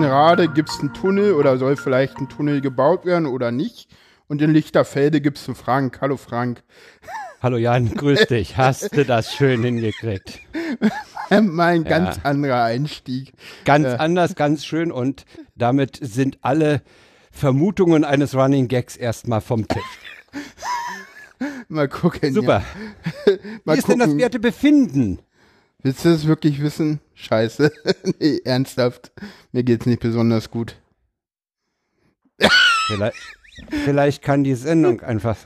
Lichtenrade gibt es einen Tunnel oder soll vielleicht ein Tunnel gebaut werden oder nicht. Und in Lichterfelde gibt es einen Frank. Hallo Frank. Hallo Jan, grüß dich. Hast du das schön hingekriegt? mein ganz ja. anderer Einstieg. Ganz äh. anders, ganz schön und damit sind alle Vermutungen eines Running Gags erstmal vom Tisch. Mal gucken. Super. Ja. Mal Wie ist gucken. denn das Wertebefinden? Willst du das wirklich wissen? Scheiße. nee, ernsthaft. Mir geht's nicht besonders gut. Vielleicht, vielleicht kann die Sendung einfach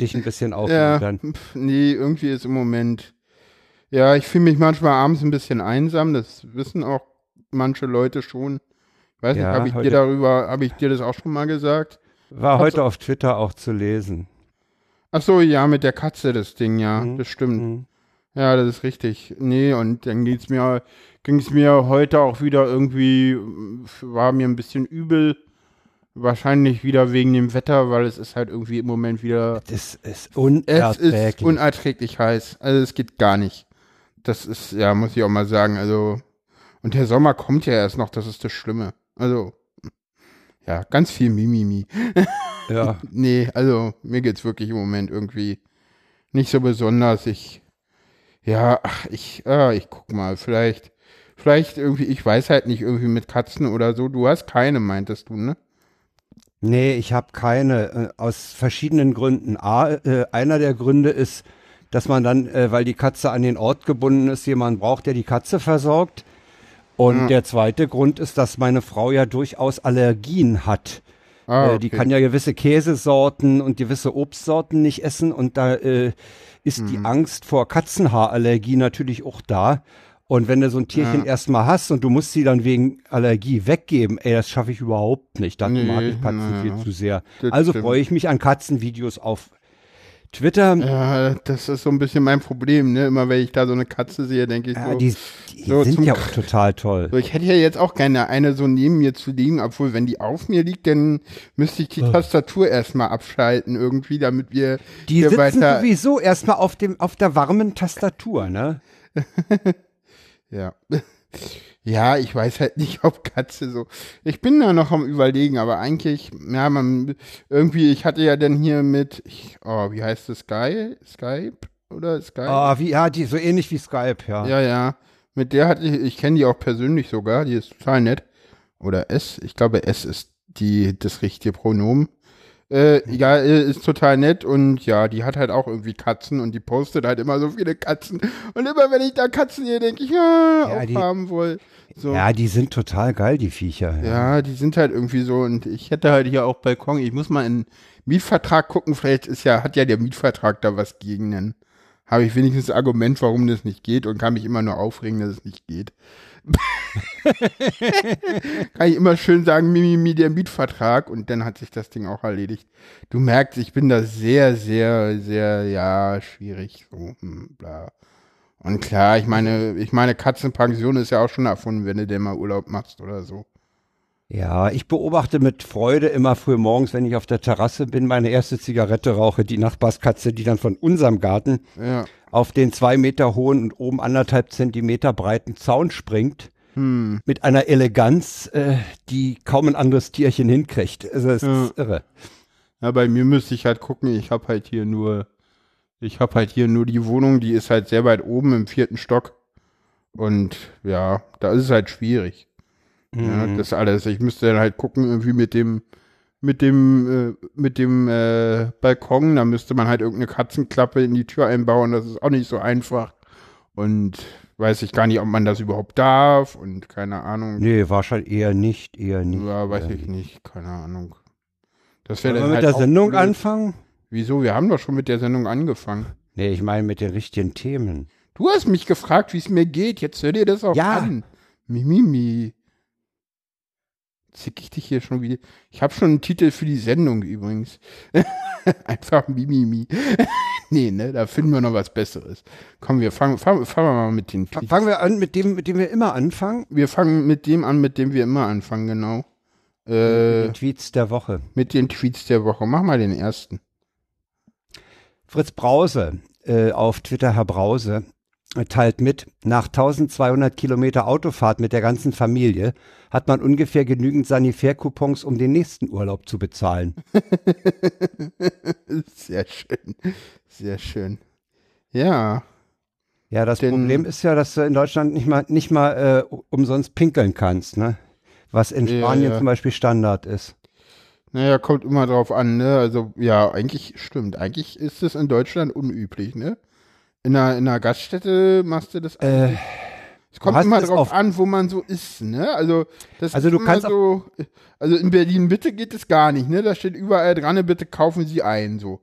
dich ein bisschen aufmuntern. Ja, nee, irgendwie ist im Moment. Ja, ich fühle mich manchmal abends ein bisschen einsam. Das wissen auch manche Leute schon. Ich weiß ja, nicht, habe ich dir darüber, habe ich dir das auch schon mal gesagt? War Hab's heute auf Twitter auch zu lesen. Ach so, ja, mit der Katze das Ding, ja, mhm. das stimmt. Mhm. Ja, das ist richtig. Nee, und dann geht's mir, ging es mir heute auch wieder irgendwie, war mir ein bisschen übel. Wahrscheinlich wieder wegen dem Wetter, weil es ist halt irgendwie im Moment wieder. Das ist unerträglich. Es ist unerträglich heiß. Also es geht gar nicht. Das ist, ja, muss ich auch mal sagen. Also, und der Sommer kommt ja erst noch, das ist das Schlimme. Also, ja, ganz viel Mimimi. Ja. nee, also mir geht's wirklich im Moment irgendwie nicht so besonders. Ich ja, ach, ich, äh, ich guck mal, vielleicht, vielleicht irgendwie, ich weiß halt nicht, irgendwie mit Katzen oder so. Du hast keine, meintest du, ne? Nee, ich habe keine, äh, aus verschiedenen Gründen. A, äh, einer der Gründe ist, dass man dann, äh, weil die Katze an den Ort gebunden ist, jemanden braucht, der die Katze versorgt. Und ja. der zweite Grund ist, dass meine Frau ja durchaus Allergien hat. Ah, okay. äh, die kann ja gewisse Käsesorten und gewisse Obstsorten nicht essen und da äh, ist mhm. die Angst vor Katzenhaarallergie natürlich auch da. Und wenn du so ein Tierchen ja. erstmal hast und du musst sie dann wegen Allergie weggeben, ey, das schaffe ich überhaupt nicht. Dann nee, mag ich Katzen na, viel zu sehr. Also freue ich mich an Katzenvideos auf Twitter. Ja, das ist so ein bisschen mein Problem, ne? Immer wenn ich da so eine Katze sehe, denke ich ja, so. Die, die so sind ja auch total toll. So, ich hätte ja jetzt auch gerne eine so neben mir zu liegen, obwohl wenn die auf mir liegt, dann müsste ich die oh. Tastatur erstmal abschalten irgendwie, damit wir Die sitzen weiter sowieso erstmal auf dem auf der warmen Tastatur, ne? ja. Ja, ich weiß halt nicht, ob Katze so. Ich bin da noch am überlegen, aber eigentlich, ja, man, irgendwie, ich hatte ja dann hier mit, ich, oh, wie heißt das, Sky? Skype? Oder Skype? Oh, wie, ja, die, so ähnlich wie Skype, ja. Ja, ja. Mit der hatte ich, ich kenne die auch persönlich sogar, die ist total nett. Oder S, ich glaube, S ist die, das richtige Pronomen. Äh, ja, äh, ist total nett und ja, die hat halt auch irgendwie Katzen und die postet halt immer so viele Katzen. Und immer wenn ich da Katzen sehe, denke ich, ja, ja auch haben wohl. So. Ja, die sind total geil, die Viecher. Ja. ja. die sind halt irgendwie so und ich hätte halt hier auch Balkon. Ich muss mal in Mietvertrag gucken, vielleicht ist ja, hat ja der Mietvertrag da was gegen, dann habe ich wenigstens ein Argument, warum das nicht geht und kann mich immer nur aufregen, dass es nicht geht. Kann ich immer schön sagen, Mimimi, der Mietvertrag und dann hat sich das Ding auch erledigt. Du merkst, ich bin da sehr, sehr, sehr, ja, schwierig, so, hm, bla. Und klar, ich meine, ich meine, Katzenpension ist ja auch schon erfunden, wenn du denn mal Urlaub machst oder so. Ja, ich beobachte mit Freude immer früh morgens, wenn ich auf der Terrasse bin, meine erste Zigarette rauche, die Nachbarskatze, die dann von unserem Garten ja. auf den zwei Meter hohen und oben anderthalb Zentimeter breiten Zaun springt. Hm. Mit einer Eleganz, äh, die kaum ein anderes Tierchen hinkriegt. Also es ja. ist irre. Ja, bei mir müsste ich halt gucken, ich habe halt hier nur, ich habe halt hier nur die Wohnung, die ist halt sehr weit oben im vierten Stock. Und ja, da ist es halt schwierig. Mhm. Ja, das alles. Ich müsste dann halt gucken, irgendwie mit dem, mit dem, äh, mit dem äh, Balkon, da müsste man halt irgendeine Katzenklappe in die Tür einbauen. Das ist auch nicht so einfach. Und weiß ich gar nicht, ob man das überhaupt darf und keine Ahnung. Nee, wahrscheinlich eher nicht, eher nicht. Ja, weiß ich nicht. keine Ahnung. Das Wollen wir mit halt der Sendung blöd. anfangen? Wieso? Wir haben doch schon mit der Sendung angefangen. Nee, ich meine mit den richtigen Themen. Du hast mich gefragt, wie es mir geht. Jetzt hör dir das auch ja. an. Mimimi zick ich dich hier schon wieder. Ich habe schon einen Titel für die Sendung übrigens. Einfach Mimimi. nee, ne, da finden wir noch was Besseres. Komm, wir fangen, fangen wir mal mit den Tweets. Fangen wir an mit dem, mit dem wir immer anfangen? Wir fangen mit dem an, mit dem wir immer anfangen, genau. Äh, mit den Tweets der Woche. Mit den Tweets der Woche. Mach mal den ersten. Fritz Brause, äh, auf Twitter Herr Brause, teilt mit, nach 1200 Kilometer Autofahrt mit der ganzen Familie hat man ungefähr genügend Sanitärcoupons, um den nächsten Urlaub zu bezahlen. Sehr schön. Sehr schön. Ja. Ja, das Denn- Problem ist ja, dass du in Deutschland nicht mal, nicht mal äh, umsonst pinkeln kannst, ne? Was in Ja, Spanien ja. zum Beispiel Standard ist. Naja, kommt immer drauf an, ne? Also, ja, eigentlich stimmt. Eigentlich ist es in Deutschland unüblich, ne? In einer, in einer Gaststätte machst du das Äh, es kommt immer drauf auf- an, wo man so ist, ne? Also, das Also ist du immer kannst so, also in Berlin bitte geht es gar nicht, ne? Da steht überall dran, bitte kaufen Sie ein, so,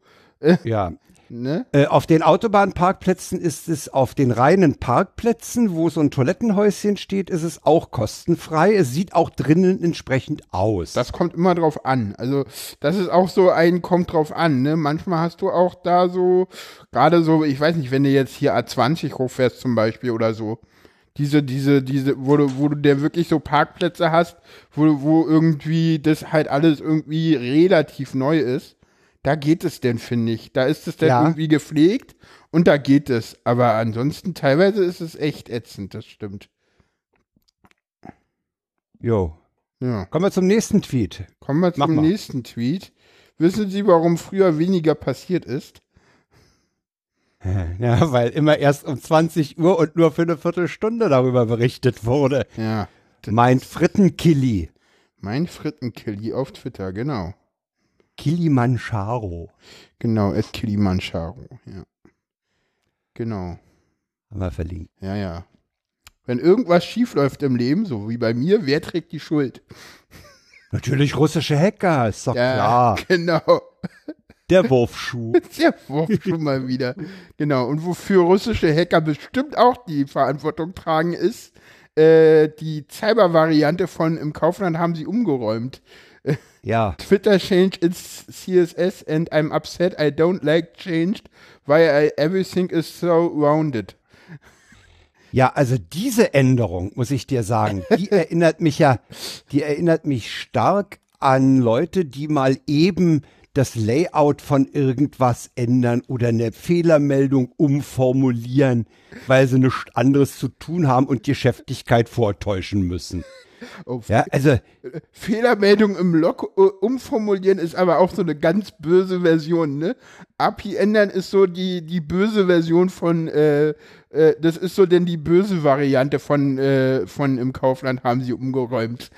ja. Ne? Äh, auf den Autobahnparkplätzen ist es auf den reinen Parkplätzen, wo so ein Toilettenhäuschen steht, ist es auch kostenfrei. Es sieht auch drinnen entsprechend aus. Das kommt immer drauf an. Also, das ist auch so ein, kommt drauf an, ne? Manchmal hast du auch da so, gerade so, ich weiß nicht, wenn du jetzt hier A20 hochfährst zum Beispiel oder so, diese, diese, diese, wo du, wo du der wirklich so Parkplätze hast, wo, wo irgendwie das halt alles irgendwie relativ neu ist, da geht es denn, finde ich. Da ist es dann Ja. irgendwie gepflegt und da geht es. Aber ansonsten teilweise ist es echt ätzend, das stimmt. jo. Ja. Kommen wir zum nächsten Tweet. Kommen wir Mach zum mal. nächsten Tweet. Wissen Sie, warum früher weniger passiert ist? Ja, weil immer erst um 20 Uhr und nur für eine Viertelstunde darüber berichtet wurde. Ja. Mein Frittenkilli. Mein Frittenkilli auf Twitter, genau. Kilimanjaro. Genau, at Kilimanjaro, ja. Genau. Haben wir verlinkt. Ja, ja. Wenn irgendwas schief läuft im Leben, so wie bei mir, wer trägt die Schuld? Natürlich russische Hacker, ist doch Ja, klar. genau. Der Wurfschuh. Sehr Wurf schon mal wieder. Genau. Und wofür russische Hacker bestimmt auch die Verantwortung tragen, ist, äh, die Cyber-Variante von im Kaufland haben sie umgeräumt. Ja. Twitter changed its CSS and I'm upset I don't like changed why I, everything is so rounded. Ja, also diese Änderung, muss ich dir sagen, die erinnert mich ja, die erinnert mich stark an Leute, die mal eben das Layout von irgendwas ändern oder eine Fehlermeldung umformulieren, weil sie nichts anderes zu tun haben und Geschäftigkeit vortäuschen müssen. Oh, Ja, also Fehlermeldung im Log äh, umformulieren ist aber auch so eine ganz böse Version, ne? API ändern ist so die, die böse Version von, äh, äh, das ist so denn die böse Variante von, äh, von im Kaufland haben sie umgeräumt.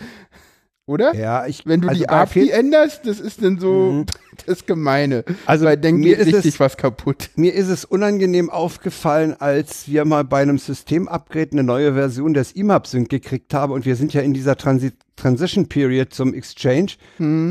Oder? ja, ich Wenn du also die API änderst, das ist dann so das Gemeine. Also Weil dann mir ist richtig es- was kaputt. Mir ist es unangenehm aufgefallen, als wir mal bei einem Systemupgrade eine neue Version des IMAP-Sync gekriegt haben und wir sind ja in dieser Transi Transition Period zum Exchange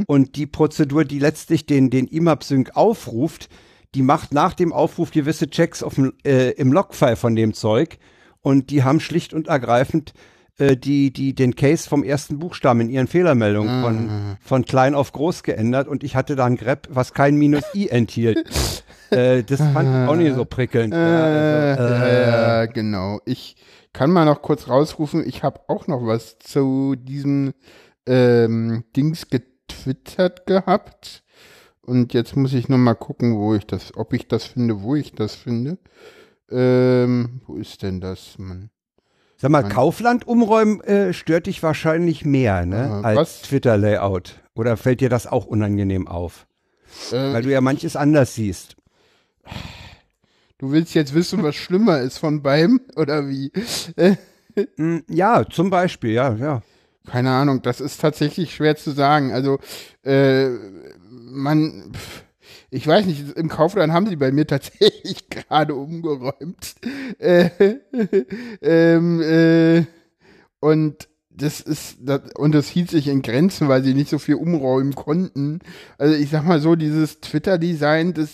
und die Prozedur, die letztlich den, den IMAP-Sync aufruft, die macht nach dem Aufruf gewisse Checks auf äh, im Logfile von dem Zeug und die haben schlicht und ergreifend äh, die, die den Case vom ersten Buchstaben in ihren Fehlermeldungen von, von klein auf groß geändert und ich hatte da ein Grep, was kein Minus i enthielt. äh, das fand ich auch nicht so prickelnd. Äh, ja, also, äh, genau. Ich kann mal noch kurz rausrufen, ich habe auch noch was zu diesem ähm, Dings getwittert gehabt. Und jetzt muss ich noch mal gucken, wo ich das, ob ich das finde, wo ich das finde. Ähm, wo ist denn das, Mann? Sag mal, Kaufland umräumen äh, stört dich wahrscheinlich mehr, ne? Äh, als? Twitter-Layout. Oder fällt dir das auch unangenehm auf? Äh, Weil du ja manches anders siehst. du willst jetzt wissen, was schlimmer ist von beim oder wie? Hm, ja, zum Beispiel, ja, ja. Keine Ahnung, das ist tatsächlich schwer zu sagen. Also, äh, man, pf, ich weiß nicht, im Kaufland haben sie bei mir tatsächlich gerade umgeräumt. Äh, ähm, äh, und das ist, das, und das hielt sich in Grenzen, weil sie nicht so viel umräumen konnten. Also ich sag mal so, dieses Twitter-Design, das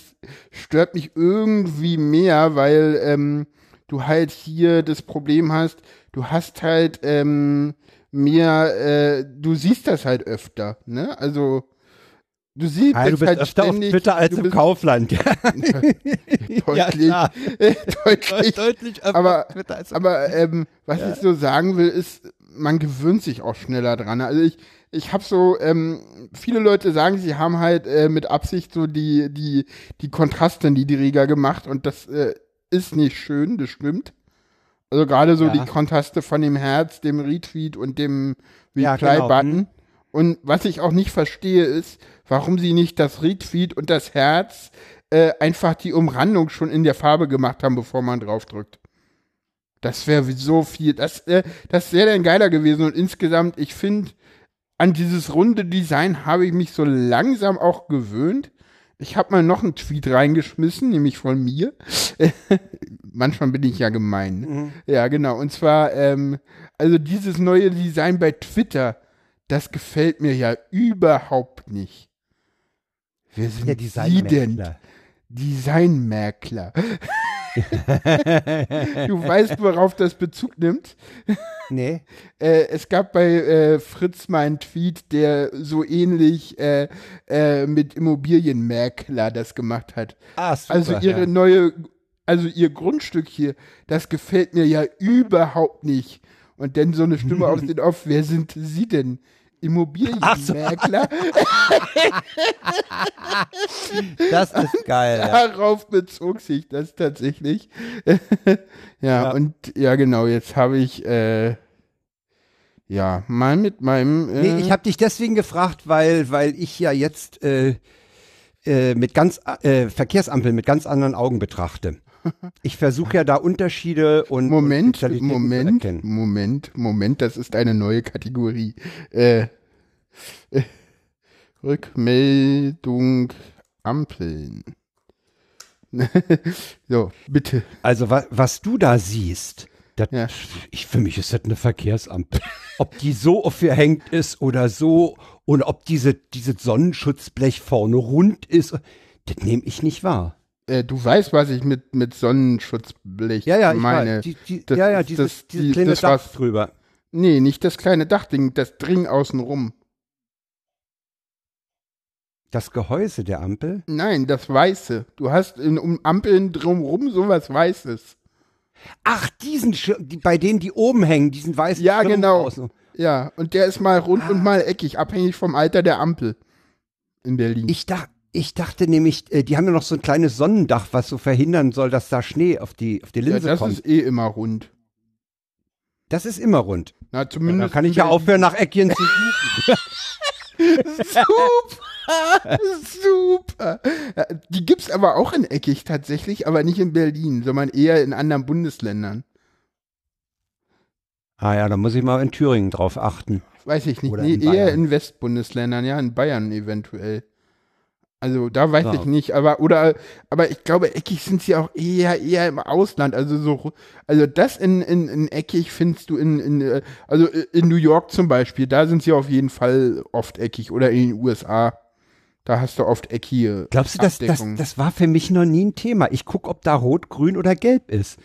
stört mich irgendwie mehr, weil ähm, du halt hier das Problem hast, du hast halt ähm, mehr, äh, du siehst das halt öfter, ne? Also du siehst Ah, du bist halt öfter ständig, auf Twitter als im Kaufland. Ja, deutlich, klar. deutlich deutlich öfter aber, auf Twitter als im aber ähm, was ich so sagen will, ist, man gewöhnt sich auch schneller dran. Also ich, ich habe so, ähm, viele Leute sagen, sie haben halt äh, mit Absicht so die, die, die Kontraste niedriger gemacht und das äh, ist nicht schön, das stimmt. Also gerade so Ja. die Kontraste von dem Herz, dem Retweet und dem Ja, Reply-Button. genau. Und was ich auch nicht verstehe, ist, warum sie nicht das Retweet und das Herz äh, einfach die Umrandung schon in der Farbe gemacht haben, bevor man draufdrückt. Das wäre so viel. Das, äh, das wäre dann geiler gewesen. Und insgesamt, ich finde, an dieses runde Design habe ich mich so langsam auch gewöhnt. Ich habe mal noch einen Tweet reingeschmissen, nämlich von mir. Manchmal bin ich ja gemein. Ne? Ja, genau. Und zwar, ähm, also dieses neue Design bei Twitter, das gefällt mir ja überhaupt nicht. Wer sind Sie denn? Designmäkler. Designmäkler. du weißt, worauf das Bezug nimmt. Nee. Äh, es gab bei äh, Fritz mal einen Tweet, der so ähnlich äh, äh, mit Immobilienmäkler das gemacht hat. Ah, super, Also ihre ja. neue, also ihr Grundstück hier, das gefällt mir ja überhaupt nicht. Und dann so eine Stimme aus den Off, wer sind Sie denn? Immobilienmäkler? Das ist geil. Darauf bezog sich das tatsächlich. ja, Ja. und ja, genau, jetzt habe ich äh, ja mal mit meinem. Äh, Nee, ich habe dich deswegen gefragt, weil, weil ich ja jetzt äh, äh, mit ganz äh, Verkehrsampeln mit ganz anderen Augen betrachte. Ich versuche ja da Unterschiede und Moment, und Moment, erkennen. Moment, Moment, das ist eine neue Kategorie. Äh, äh, Rückmeldung Ampeln. so, bitte. Also wa was du da siehst, das, Ja. ich, für mich ist das eine Verkehrsampel. Ob die so aufgehängt ist oder so und ob diese, dieses Sonnenschutzblech vorne rund ist, das nehme ich nicht wahr. Äh, du weißt, was ich mit, mit Sonnenschutzblech Ja, ja, ich meine. weiß. Die, die, Das ja, ja, dieses, das- dieses die- kleine das, Dach was- drüber. Nee, nicht das kleine Dachding, das Dring außenrum. Das Gehäuse der Ampel. Nein, das Weiße. Du hast in, um Ampeln drumrum sowas Weißes. Ach, diesen, Schir die, bei denen die oben hängen, diesen weißen Ja, Schirm genau. außen. Ja, und der ist mal rund und mal eckig, abhängig vom Alter der Ampel in Berlin. Ich, dach, ich dachte nämlich, äh, die haben ja noch so ein kleines Sonnendach, was so verhindern soll, dass da Schnee auf die, auf die ja, Linse das kommt. ist eh immer rund. das ist immer rund. Na, Ja, zumindest. dann kann ich ja aufhören, nach Eckchen zu suchen. Super! Super! Ja, Die gibt's aber auch in eckig tatsächlich, aber nicht in Berlin, sondern eher in anderen Bundesländern. ah ja, da muss ich mal in Thüringen drauf achten. Weiß ich nicht. Oder nee, in eher in Westbundesländern, ja, in Bayern eventuell. Also da weiß Ja. ich nicht, aber oder aber ich glaube, eckig sind sie auch eher eher im Ausland. Also so, also das in, in, in eckig findest du in, in äh, also in New York zum Beispiel, da sind sie auf jeden Fall oft eckig oder in den USA. Da hast du oft eckige Glaubst du, das, das, das war für mich noch nie ein Thema? Ich guck, ob da rot, grün oder gelb ist.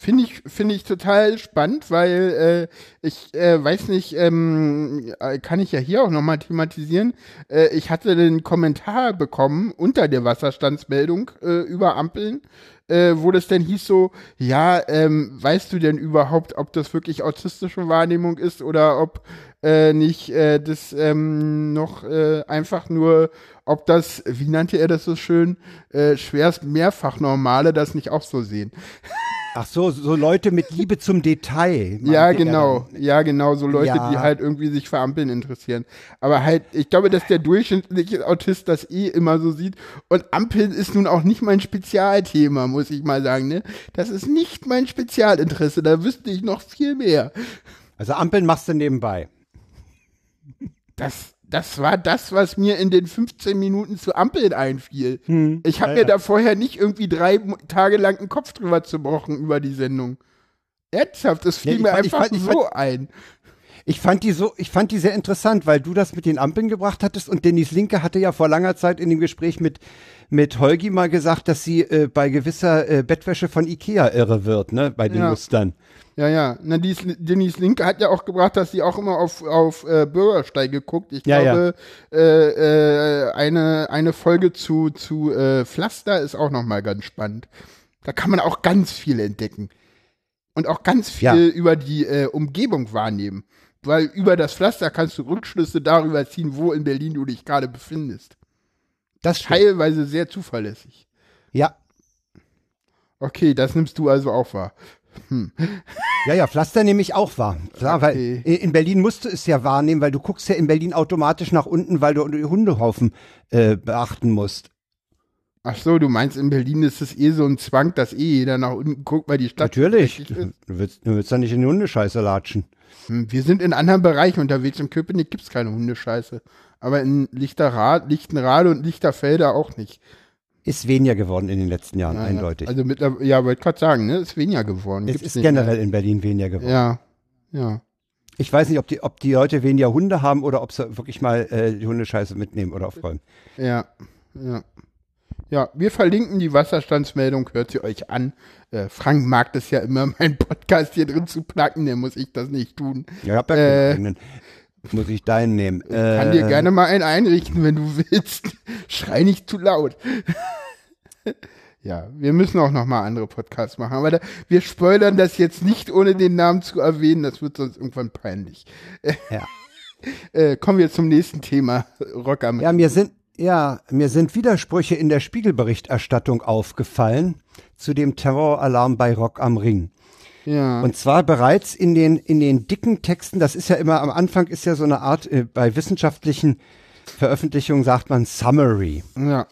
Finde ich, finde ich total spannend, weil äh, ich äh, weiß nicht, ähm, äh, kann ich ja hier auch nochmal thematisieren. Äh, ich hatte den Kommentar bekommen unter der Wasserstandsmeldung äh, über Ampeln, äh, wo das denn hieß so, ja, ähm, weißt du denn überhaupt, ob das wirklich autistische Wahrnehmung ist oder ob äh, nicht äh, das ähm, noch äh, einfach nur, ob das, wie nannte er das so schön, äh, schwerst mehrfach Normale das nicht auch so sehen. Ach so, so Leute mit Liebe zum Detail. Ja, genau. Ja, genau. So Leute, Ja. die halt irgendwie sich für Ampeln interessieren. Aber halt, ich glaube, dass der durchschnittliche Autist das eh immer so sieht. Und Ampeln ist nun auch nicht mein Spezialthema, muss ich mal sagen. Ne? Das ist nicht mein Spezialinteresse. Da wüsste ich noch viel mehr. Also Ampeln machst du nebenbei. Das, das war das, was mir in den 15 Minuten zu Ampeln einfiel. Hm, Ich habe ja, mir da vorher nicht irgendwie drei Tage lang den Kopf drüber zerbrochen über die Sendung. Ernsthaft, das fiel Ja, mir fand- ich einfach fand- so ein. Ich fand die so, ich fand die sehr interessant, weil du das mit den Ampeln gebracht hattest und Dennis Linke hatte ja vor langer Zeit in dem Gespräch mit mit Holgi mal gesagt, dass sie äh, bei gewisser äh, Bettwäsche von Ikea irre wird, ne, bei den Ja. Mustern. Ja, ja. Na, dies, Denise Linke hat ja auch gebracht, dass sie auch immer auf, auf äh, Bürgersteige guckt. Ich Ja, glaube, Äh, äh, eine, eine Folge zu, zu äh, Pflaster ist auch nochmal ganz spannend. Da kann man auch ganz viel entdecken. Und auch ganz viel Ja. über die äh, Umgebung wahrnehmen. Weil über das Pflaster kannst du Rückschlüsse darüber ziehen, wo in Berlin du dich gerade befindest. Das stimmt. Teilweise sehr zuverlässig. Ja, Okay, das nimmst du also auch wahr. Ja, ja, Pflaster nehme ich auch wahr. Klar, Okay. weil in Berlin musst du es ja wahrnehmen, weil du guckst ja in Berlin automatisch nach unten, weil du die Hundehaufen äh, beachten musst. Ach so, du meinst, in Berlin ist es eh so ein Zwang, dass eh jeder nach unten guckt, weil die Stadt Natürlich. Du willst, du willst ja nicht in die Hundescheiße latschen. Hm, Wir sind in anderen Bereichen unterwegs. In Köpenick gibt's keine Hundescheiße. Aber in Lichterrad, Lichtenrade und Lichterfelde auch nicht. Ist weniger geworden in den letzten Jahren, Ja, eindeutig. Also mittlerweile, ja, wollte gerade sagen, ne, ist weniger geworden. es Gibt's ist generell in Berlin weniger geworden. Mehr. Ja, ja. Ich weiß nicht, ob die, ob die Leute weniger Hunde haben oder ob sie wirklich mal äh, die Hundescheiße mitnehmen oder aufräumen. Ja, ja. Ja, wir verlinken die Wasserstandsmeldung, hört sie euch an. Äh, Frank mag das ja immer, meinen Podcast hier drin zu placken, der muss ich das nicht tun. Ja, ich hab ja Äh, keinen. Muss ich deinen nehmen. Ich kann dir Äh, gerne mal einen einrichten, wenn du willst. Schrei nicht zu laut. ja, wir müssen auch noch mal andere Podcasts machen, aber da, wir spoilern das jetzt nicht, ohne den Namen zu erwähnen. Das wird sonst irgendwann peinlich. Ja. Äh, kommen wir zum nächsten Thema. Rock am Ja, mir sind, ja, mir sind Widersprüche in der Spiegelberichterstattung aufgefallen zu dem Terroralarm bei Rock am Ring. ja. Und zwar bereits in den, in den dicken Texten, das ist ja immer, am Anfang ist ja so eine Art, äh, bei wissenschaftlichen Veröffentlichungen sagt man Summary. ja.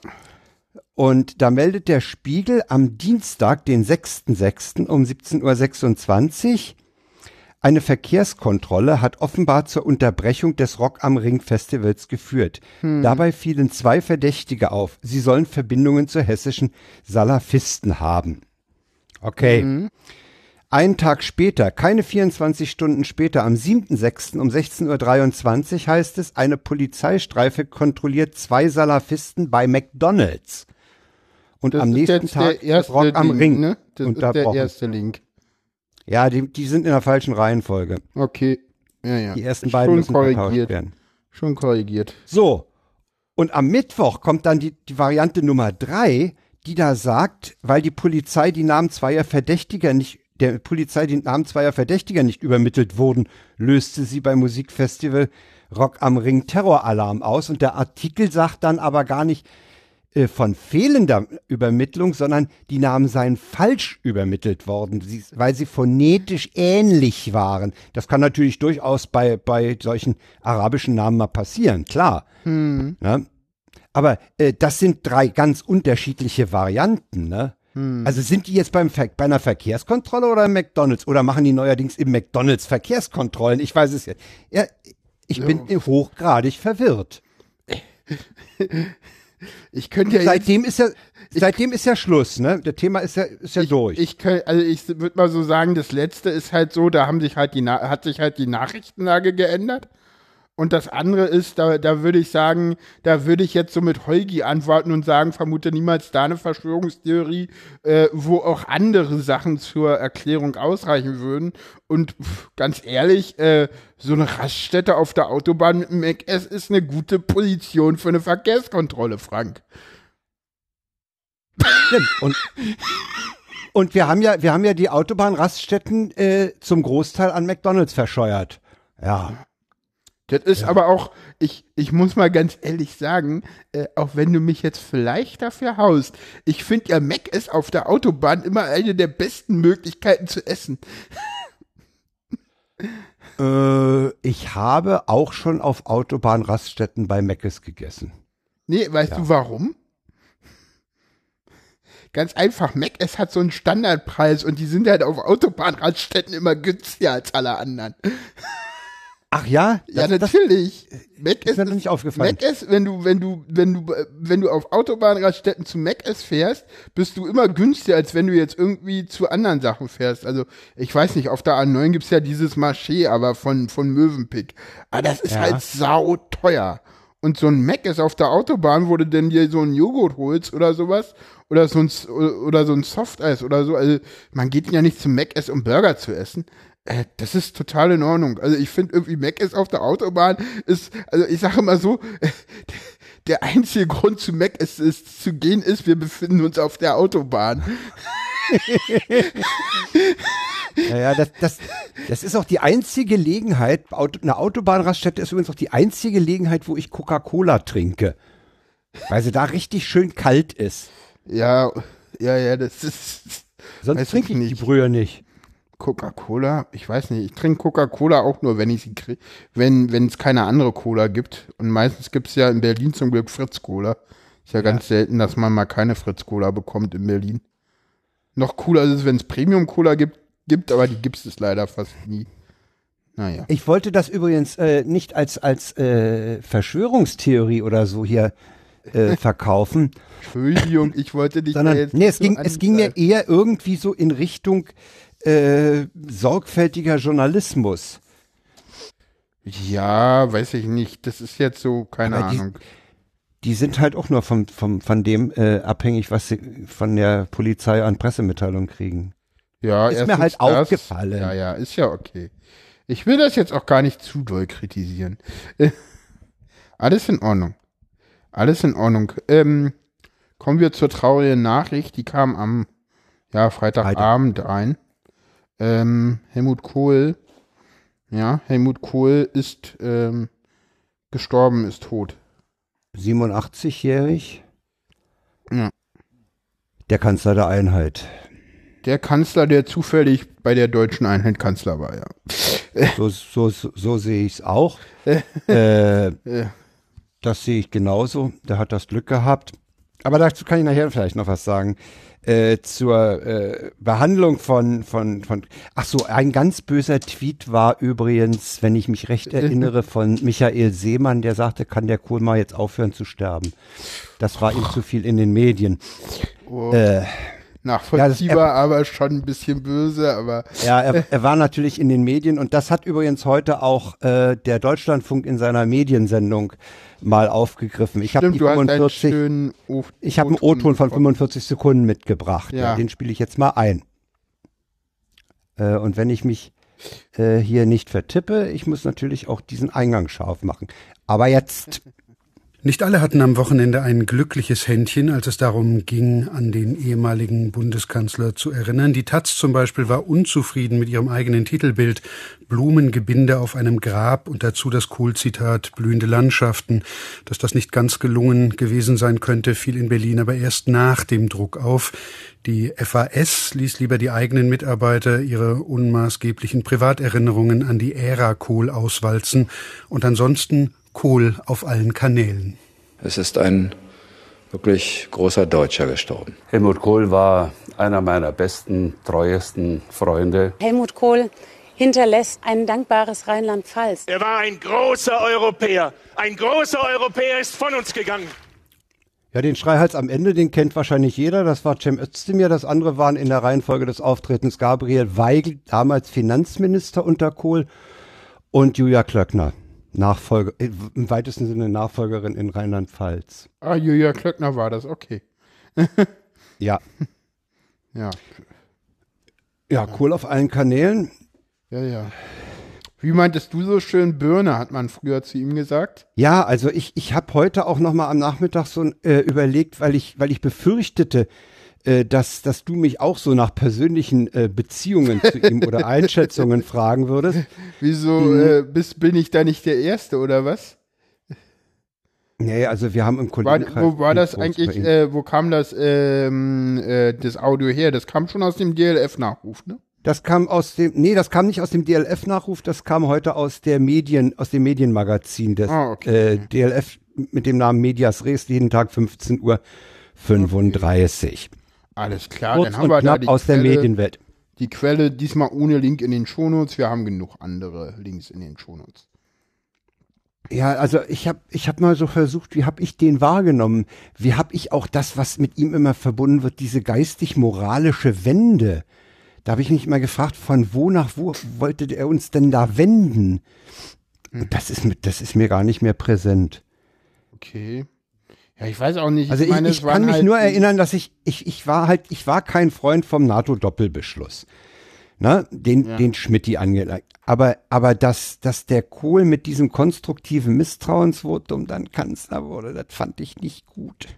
Und da meldet der Spiegel am Dienstag, den 6.6. um 17.26 Uhr, eine Verkehrskontrolle hat offenbar zur Unterbrechung des Rock am Ring Festivals geführt. Dabei fielen zwei Verdächtige auf. Sie sollen Verbindungen zu hessischen Salafisten haben. Okay. Einen Tag später, keine 24 Stunden später, am 7.6. um 16.23 Uhr heißt es, eine Polizeistreife kontrolliert zwei Salafisten bei McDonalds. Und Das am nächsten Tag der erste Rock am Link, Ring ne? Das ist der erste Link. Ja, die, die sind in der falschen Reihenfolge. Okay. Ja, ja. Die ersten beiden Schon müssen korrigiert. werden. Schon korrigiert. So. Und am Mittwoch kommt dann die, die Variante Nummer drei, die da sagt, weil die Polizei die Namen zweier Verdächtiger nicht, der Polizei die Namen zweier Verdächtiger nicht übermittelt wurden, löste sie beim Musikfestival Rock am Ring Terroralarm aus. Und der Artikel sagt dann aber gar nicht äh, von fehlender Übermittlung, sondern die Namen seien falsch übermittelt worden, weil sie phonetisch ähnlich waren. Das kann natürlich durchaus bei, bei solchen arabischen Namen mal passieren, klar. Ne? Aber äh, das sind drei ganz unterschiedliche Varianten. Ne? Also sind die jetzt beim Ver bei einer Verkehrskontrolle oder im McDonalds? Oder machen die neuerdings im McDonalds Verkehrskontrollen? Ich weiß es jetzt. Ja, ich bin hochgradig verwirrt. Ich könnte ja jetzt Seitdem ist ja, seitdem ist ja Schluss, ne? Der Thema ist ja, ist ja ich, durch. Ich könnt, also ich würde mal so sagen, das letzte ist halt so, da haben sich halt die hat sich halt die Nachrichtenlage geändert. Und das andere ist, da, da würde ich sagen, da würde ich jetzt so mit Holgi antworten und sagen, vermute niemals da eine Verschwörungstheorie, äh, wo auch andere Sachen zur Erklärung ausreichen würden. Und pff, ganz ehrlich, äh, so eine Raststätte auf der Autobahn mit dem MacS ist eine gute Position für eine Verkehrskontrolle, Frank. Stimmt. Und, und wir haben ja, wir haben ja die Autobahnraststätten äh, zum Großteil an McDonalds verscheuert. Ja. Das ist aber auch, ich, ich muss mal ganz ehrlich sagen, äh, auch wenn du mich jetzt vielleicht dafür haust, ich finde ja Mac ist auf der Autobahn immer eine der besten Möglichkeiten zu essen. Äh, ich habe auch schon auf Autobahnraststätten bei Meckes gegessen. Nee, weißt du warum? Ganz einfach, Mac es hat so einen Standardpreis und die sind halt auf Autobahnraststätten immer günstiger als alle anderen. Ach ja? ja, Das- das- natürlich. Mac ist mir noch nicht aufgefallen. Mac wenn du, wenn du, wenn du, wenn du auf Autobahnraststätten zu Mac fährst, bist du immer günstiger, als wenn du jetzt irgendwie zu anderen Sachen fährst. Also, ich weiß nicht, auf der A9 gibt's ja dieses Marché, aber von, von Mövenpick. Aber das ist Ja. halt sau teuer. Und so ein Mac ist auf der Autobahn, wo du denn dir so einen Joghurt holst oder sowas, oder so ein, S- oder so ein Softeis oder so. Also, man geht ja nicht zum Mac um Burger zu essen. Äh, das ist total in Ordnung. Also ich finde irgendwie Mac ist auf der Autobahn ist, also ich sage immer so, der einzige Grund zu Mac ist, ist zu gehen ist, wir befinden uns auf der Autobahn. Ja, ja, das, das, das ist auch die einzige Gelegenheit, eine Autobahnraststätte ist übrigens auch die einzige Gelegenheit, wo ich Coca-Cola trinke. Weil sie da richtig schön kalt ist. Ja, ja, ja, das ist. Sonst trinke ich ich die nicht. Brühe nicht. Coca-Cola, ich weiß nicht, ich trinke Coca-Cola auch nur, wenn ich sie kriege, wenn wenn es keine andere Cola gibt. Und meistens gibt es ja in Berlin zum Glück Fritz-Cola. Ist ja, ja, ganz selten, dass man mal keine Fritz-Cola bekommt in Berlin. Noch cooler ist es, wenn es Premium-Cola gibt, gibt, aber die gibt es leider fast nie. Naja. Ich wollte das übrigens äh, nicht als, als äh, Verschwörungstheorie oder so hier äh, verkaufen. Entschuldigung, ich wollte dich Sondern, jetzt nee, es ging, es ging mir eher irgendwie so in Richtung äh, sorgfältiger Journalismus. Ja, weiß ich nicht. Das ist jetzt so, keine Aber Ahnung. Die, die, sind halt auch nur vom, vom, von dem äh, abhängig, was sie von der Polizei an Pressemitteilungen kriegen. Ja, ist mir halt aufgefallen. Ja, ja, ist ja okay. Ich will das jetzt auch gar nicht zu doll kritisieren. Alles in Ordnung. Alles in Ordnung. Ähm, kommen wir zur traurigen Nachricht. Die kam am ja, Freitagabend rein. Ähm, Helmut Kohl, ja, Helmut Kohl ist ähm, gestorben, ist tot. 87-jährig? Ja. Der Kanzler der Einheit. Der Kanzler, der zufällig bei der deutschen Einheit Kanzler war, ja. So, so, so, so sehe ich es auch. äh, das sehe ich genauso. Der hat das Glück gehabt. Aber dazu kann ich nachher vielleicht noch was sagen. Äh, zur äh, Behandlung von, von, von, ach so, ein ganz böser Tweet war übrigens, wenn ich mich recht erinnere, von Michael Seemann, der sagte, kann der Kohl mal jetzt aufhören zu sterben. Das war ihm zu viel in den Medien. Oh. Äh, Nachvollziehbar, ja, er, aber schon ein bisschen böse, aber. Ja, er, er, war natürlich in den Medien und das hat übrigens heute auch äh, der Deutschlandfunk in seiner Mediensendung mal aufgegriffen. Ich habe 45, ich habe einen O-Ton von 45 Sekunden mitgebracht. Ja. Ja, den spiele ich jetzt mal ein. Äh, und wenn ich mich äh, hier nicht vertippe, ich muss natürlich auch diesen Eingang scharf machen. Aber jetzt nicht alle hatten am Wochenende ein glückliches Händchen, als es darum ging, an den ehemaligen Bundeskanzler zu erinnern. Die Taz zum Beispiel war unzufrieden mit ihrem eigenen Titelbild Blumengebinde auf einem Grab und dazu das Kohl-Zitat blühende Landschaften. Dass das nicht ganz gelungen gewesen sein könnte, fiel in Berlin aber erst nach dem Druck auf. Die FAS ließ lieber die eigenen Mitarbeiter ihre unmaßgeblichen Privaterinnerungen an die Ära Kohl auswalzen und ansonsten Kohl auf allen Kanälen. Es ist ein wirklich großer Deutscher gestorben. Helmut Kohl war einer meiner besten, treuesten Freunde. Helmut Kohl hinterlässt ein dankbares Rheinland-Pfalz. Er war ein großer Europäer. Ein großer Europäer ist von uns gegangen. Ja, den Schreihals am Ende, den kennt wahrscheinlich jeder. Das war Cem Özdemir. Das andere waren in der Reihenfolge des Auftretens Gabriel Weigel, damals Finanzminister unter Kohl, und Julia Klöckner. Nachfolger, im weitesten Sinne Nachfolgerin in Rheinland-Pfalz. Ah, Julia Klöckner war das, okay. ja. Ja. Ja, cool auf allen Kanälen. Ja, ja. Wie meintest du so schön, Birne, hat man früher zu ihm gesagt? Ja, also ich, ich habe heute auch noch mal am Nachmittag so äh, überlegt, weil ich, weil ich befürchtete, äh, dass, dass du mich auch so nach persönlichen äh, Beziehungen zu ihm oder Einschätzungen fragen würdest. Wieso mhm. äh, bist, bin ich da nicht der Erste oder was? Nee, also wir haben im Kollegenkreis. Wo war das eigentlich, äh, wo kam das, ähm, äh, das Audio her? Das kam schon aus dem DLF-Nachruf, ne? Das kam aus dem, nee, das kam nicht aus dem DLF-Nachruf, das kam heute aus der Medien, aus dem Medienmagazin des ah, okay. äh, DLF mit dem Namen Medias Res, jeden Tag 15 Uhr 35. Okay. Alles klar, Kurz dann haben wir da die aus Quelle, der Medienwelt. Die Quelle diesmal ohne Link in den Shownotes. Wir haben genug andere Links in den Shownotes. Ja, also ich habe ich hab mal so versucht, wie habe ich den wahrgenommen? Wie habe ich auch das, was mit ihm immer verbunden wird, diese geistig-moralische Wende? Da habe ich mich mal gefragt, von wo nach wo wollte er uns denn da wenden? Hm. Das ist, das ist mir gar nicht mehr präsent. Okay. Ja, ich weiß auch nicht. Also ich, meine, ich kann mich halt nur erinnern, dass ich, ich, ich war halt, ich war kein Freund vom NATO-Doppelbeschluss. Ne, den, ja. den Schmidti angelegt. Aber, aber dass, dass der Kohl mit diesem konstruktiven Misstrauensvotum dann Kanzler wurde, das fand ich nicht gut.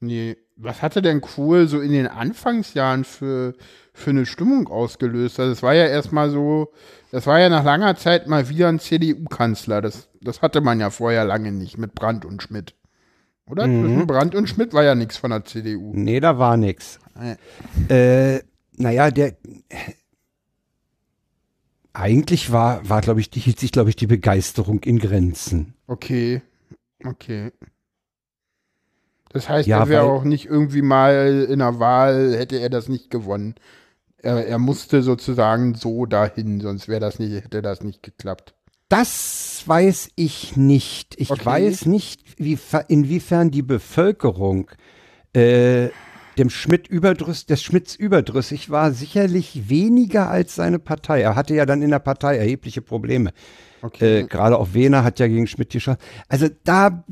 Nee, was hatte denn Kohl so in den Anfangsjahren für, für eine Stimmung ausgelöst? Also es war ja erstmal so, das war ja nach langer Zeit mal wieder ein CDU-Kanzler. Das, das hatte man ja vorher lange nicht mit Brandt und Schmidt. Oder? Mhm. Zwischen Brandt und Schmidt war ja nichts von der CDU. Nee, da war nichts. Äh, naja, der, eigentlich war, war glaube ich, die, hielt sich, glaube ich, die Begeisterung in Grenzen. Okay. Okay. Das heißt, Ja, er wäre auch nicht irgendwie mal in einer Wahl, hätte er das nicht gewonnen. Er, er musste sozusagen so dahin, sonst wäre das nicht, hätte das nicht geklappt. Das weiß ich nicht. Ich Okay. weiß nicht, wie, inwiefern die Bevölkerung äh, dem Schmidt überdrüss, des Schmidts überdrüssig war, sicherlich weniger als seine Partei. Er hatte ja dann in der Partei erhebliche Probleme. Okay. Äh, Gerade auch Wehner hat ja gegen Schmidt geschossen. Also da,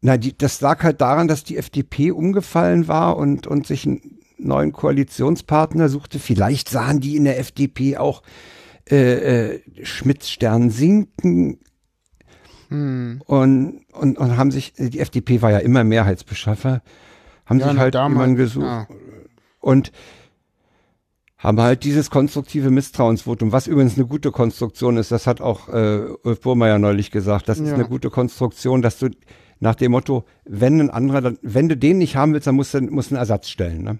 na, die, das lag halt daran, dass die FDP umgefallen war und, und sich einen neuen Koalitionspartner suchte. Vielleicht sahen die in der FDP auch äh, äh, Schmidts Stern sinken hm. und, und, und haben sich, die FDP war ja immer Mehrheitsbeschaffer, haben Ja, sich halt damals, jemanden gesucht ja. und haben halt dieses konstruktive Misstrauensvotum, was übrigens eine gute Konstruktion ist, das hat auch äh, Ulf Burmeier neulich gesagt, das ist Ja. eine gute Konstruktion, dass du nach dem Motto, wenn ein anderer, dann, wenn du den nicht haben willst, dann musst du musst du einen Ersatz stellen. Ne?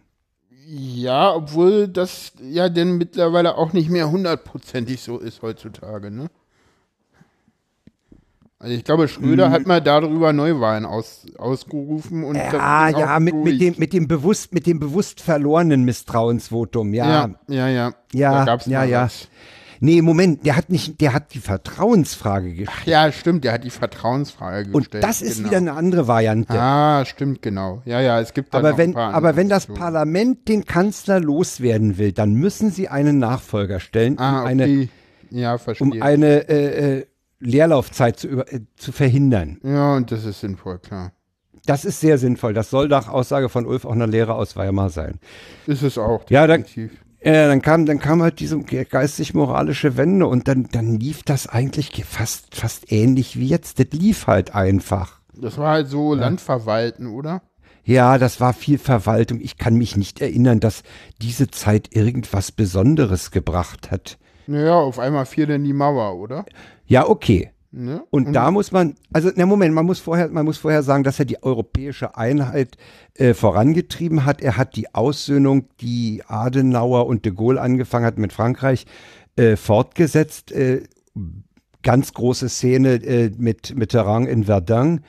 Ja, obwohl das ja denn mittlerweile auch nicht mehr hundertprozentig so ist heutzutage, ne? Also ich glaube, Schröder hat mal darüber Neuwahlen aus, ausgerufen und Ja, ja, mit, mit, dem, mit, dem bewusst, mit dem bewusst verlorenen Misstrauensvotum, ja. ja, ja, ja. Ja, ja, ja. Nee, Moment, der hat nicht, der hat die Vertrauensfrage gestellt. Ja, stimmt, der hat die Vertrauensfrage Und gestellt. das ist genau. wieder eine andere Variante. Ah, stimmt, genau. Ja, ja, es gibt da noch aber wenn, aber wenn das. Parlament den Kanzler loswerden will, dann müssen sie einen Nachfolger stellen, Ah, um eine, okay. ja, verstehe. um eine äh, äh, Leerlaufzeit zu, über, äh, zu verhindern. ja, und das ist sinnvoll, klar. Das ist sehr sinnvoll. Das soll nach Aussage von Ulf auch eine Lehre aus Weimar sein. Ist es auch, Ja, dann- Äh, dann kam, dann kam halt diese geistig-moralische Wende und dann, dann lief das eigentlich ge- fast, fast ähnlich wie jetzt. Das lief halt einfach. Das war halt so Landverwalten, oder? Ja, das war viel Verwaltung. Ich kann mich nicht erinnern, dass diese Zeit irgendwas Besonderes gebracht hat. Naja, auf einmal fiel dann die Mauer, oder? Ja, okay. Ne? Und da muss man, also na Moment, man muss vorher, man muss vorher sagen, dass er die europäische Einheit äh, vorangetrieben hat. Er hat die Aussöhnung, die Adenauer und de Gaulle angefangen hat mit Frankreich, äh, fortgesetzt. Äh, ganz große Szene äh, mit Mitterrand in Verdun.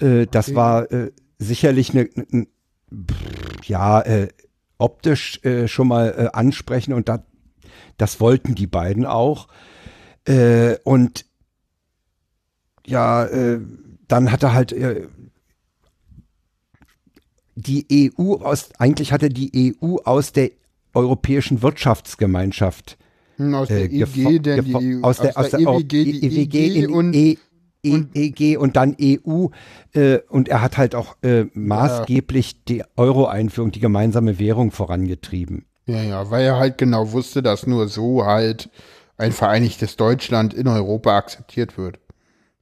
Äh, das Okay. war äh, sicherlich eine, eine ja optisch schon mal ansprechen und da, das wollten die beiden auch. Und ja, äh, dann hat er halt äh, die EU aus, eigentlich hatte die EU aus der Europäischen Wirtschaftsgemeinschaft Hm, aus der äh, EG, gefo- denn die EU, aus der, aus der, EWG, die EWG und e, e, EG und dann EU äh, und er hat halt auch äh, maßgeblich die Euro-Einführung, die gemeinsame Währung vorangetrieben. Ja, ja, weil er halt genau wusste, dass nur so halt ein vereinigtes Deutschland in Europa akzeptiert wird.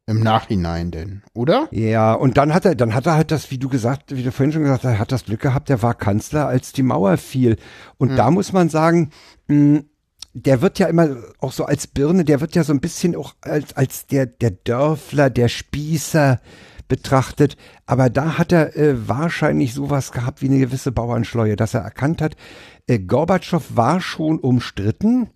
Im Nachhinein denn, oder? Ja, und dann hat er, dann hat er halt das, wie du gesagt, wie du vorhin schon gesagt hast, er hat das Glück gehabt, der war Kanzler, als die Mauer fiel. Und da muss man sagen, mh, der wird ja immer auch so als Birne, der wird ja so ein bisschen auch als, als der, der Dörfler, der Spießer betrachtet. Aber da hat er äh, wahrscheinlich sowas gehabt wie eine gewisse Bauernschleue, dass er erkannt hat, äh, Gorbatschow war schon umstritten,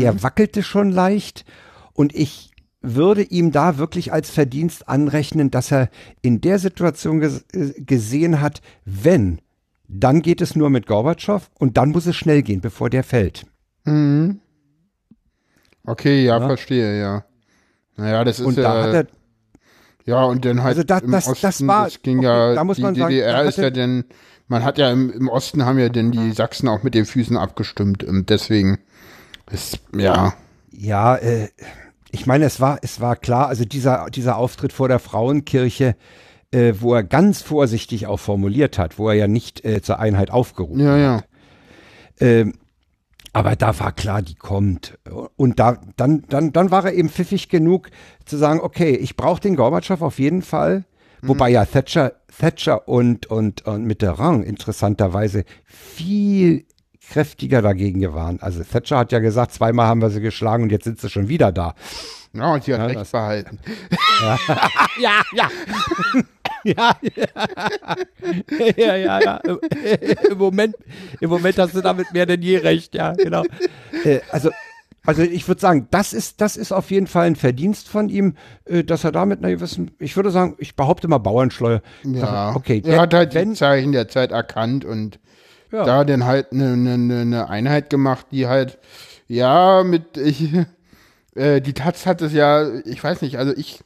er wackelte schon leicht und ich würde ihm da wirklich als Verdienst anrechnen, dass er in der Situation ges äh, gesehen hat, wenn, dann geht es nur mit Gorbatschow und dann muss es schnell gehen, bevor der fällt. Mhm. Okay, ja, Ja. verstehe, ja. Naja, das ist Und ja, da hat er, ja, und dann halt Also das- im das- Osten, das war- ging okay, ja, da muss die man sagen, DDR da ist ja denn, man hat ja im, im Osten haben ja denn die Sachsen auch mit den Füßen abgestimmt und deswegen ist, ja, ja, äh, ich meine, es war, es war klar, also dieser, dieser Auftritt vor der Frauenkirche, äh, wo er ganz vorsichtig auch formuliert hat, wo er ja nicht äh, zur Einheit aufgerufen ja, ja. Ähm, aber da war klar, die kommt. Und da, dann, dann, dann war er eben pfiffig genug zu sagen, okay, ich brauche den Gorbatschow auf jeden Fall. Wobei ja Thatcher, Thatcher und, und, und Mitterrand interessanterweise viel kräftiger dagegen waren. Also Thatcher hat ja gesagt, zweimal haben wir sie geschlagen und jetzt sind sie schon wieder da. Ja, und sie hat Ja, recht das- behalten. ja, ja. Ja, ja, ja, ja. Im Moment, Im Moment hast du damit mehr denn je recht, ja, genau. Äh, also, also ich würde sagen, das ist, das ist auf jeden Fall ein Verdienst von ihm, äh, dass er damit einer gewissen, ich würde sagen, ich behaupte mal Bauernschleuer. Ja, okay, er hat halt wenn- die Zeichen der Zeit erkannt und Ja. da dann halt eine ne, ne, ne Einheit gemacht, die halt, ja, mit, ich, äh, die Taz hat es ja, ich weiß nicht, also ich,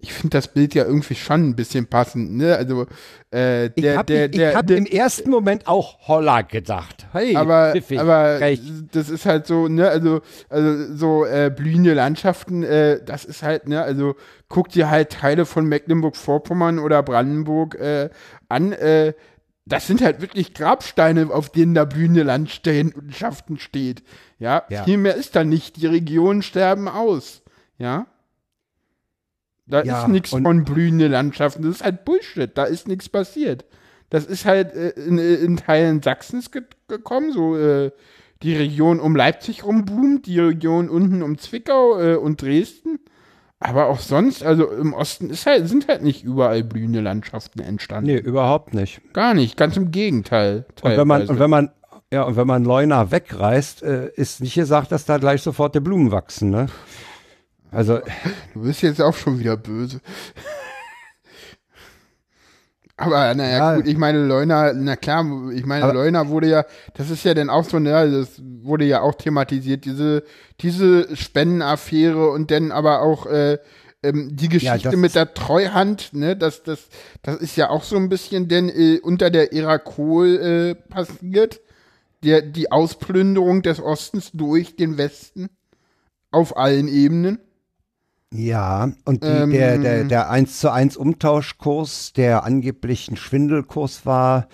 ich finde das Bild ja irgendwie schon ein bisschen passend, ne, also, äh, Ich der, habe der, der, hab der, im ersten Moment auch Holla gedacht. Hey, aber, pfiffig, aber recht. das ist halt so, ne, also, also so äh, blühende Landschaften, äh, das ist halt, ne, also guck dir halt Teile von Mecklenburg-Vorpommern oder Brandenburg äh, an, äh, das sind halt wirklich Grabsteine, auf denen da blühende Landschaften steht. Ja, Ja. viel mehr ist da nicht. Die Regionen sterben aus. Ja. Da Ja, ist nichts von blühende Landschaften. Das ist halt Bullshit. Da ist nichts passiert. Das ist halt äh, in, in Teilen Sachsens ge gekommen, so äh, die Region um Leipzig rum boomt, die Region unten um Zwickau äh, und Dresden. Aber auch sonst, also im Osten ist halt, sind halt nicht überall blühende Landschaften entstanden. Nee, überhaupt nicht. Gar nicht, ganz im Gegenteil. Und wenn man, teilweise. und wenn man, ja, und wenn man Leuna wegreißt, äh, ist nicht gesagt, dass da gleich sofort die Blumen wachsen, ne? Also, Du bist jetzt auch schon wieder böse. Aber naja, Ja. gut, ich meine, Leuna, na klar, ich meine, Aber- Leuna wurde ja, das ist ja dann auch so, ne, das wurde ja auch thematisiert, diese, diese Spendenaffäre und dann aber auch äh, ähm, die Geschichte das mit der Treuhand, ne, das, das, das ist ja auch so ein bisschen denn äh, unter der Ära Kohl äh, passiert. Der, die Ausplünderung des Ostens durch den Westen auf allen Ebenen. Ja, und die, Ähm. der, der, der 1 zu 1 Umtauschkurs, der angeblich ein Schwindelkurs war,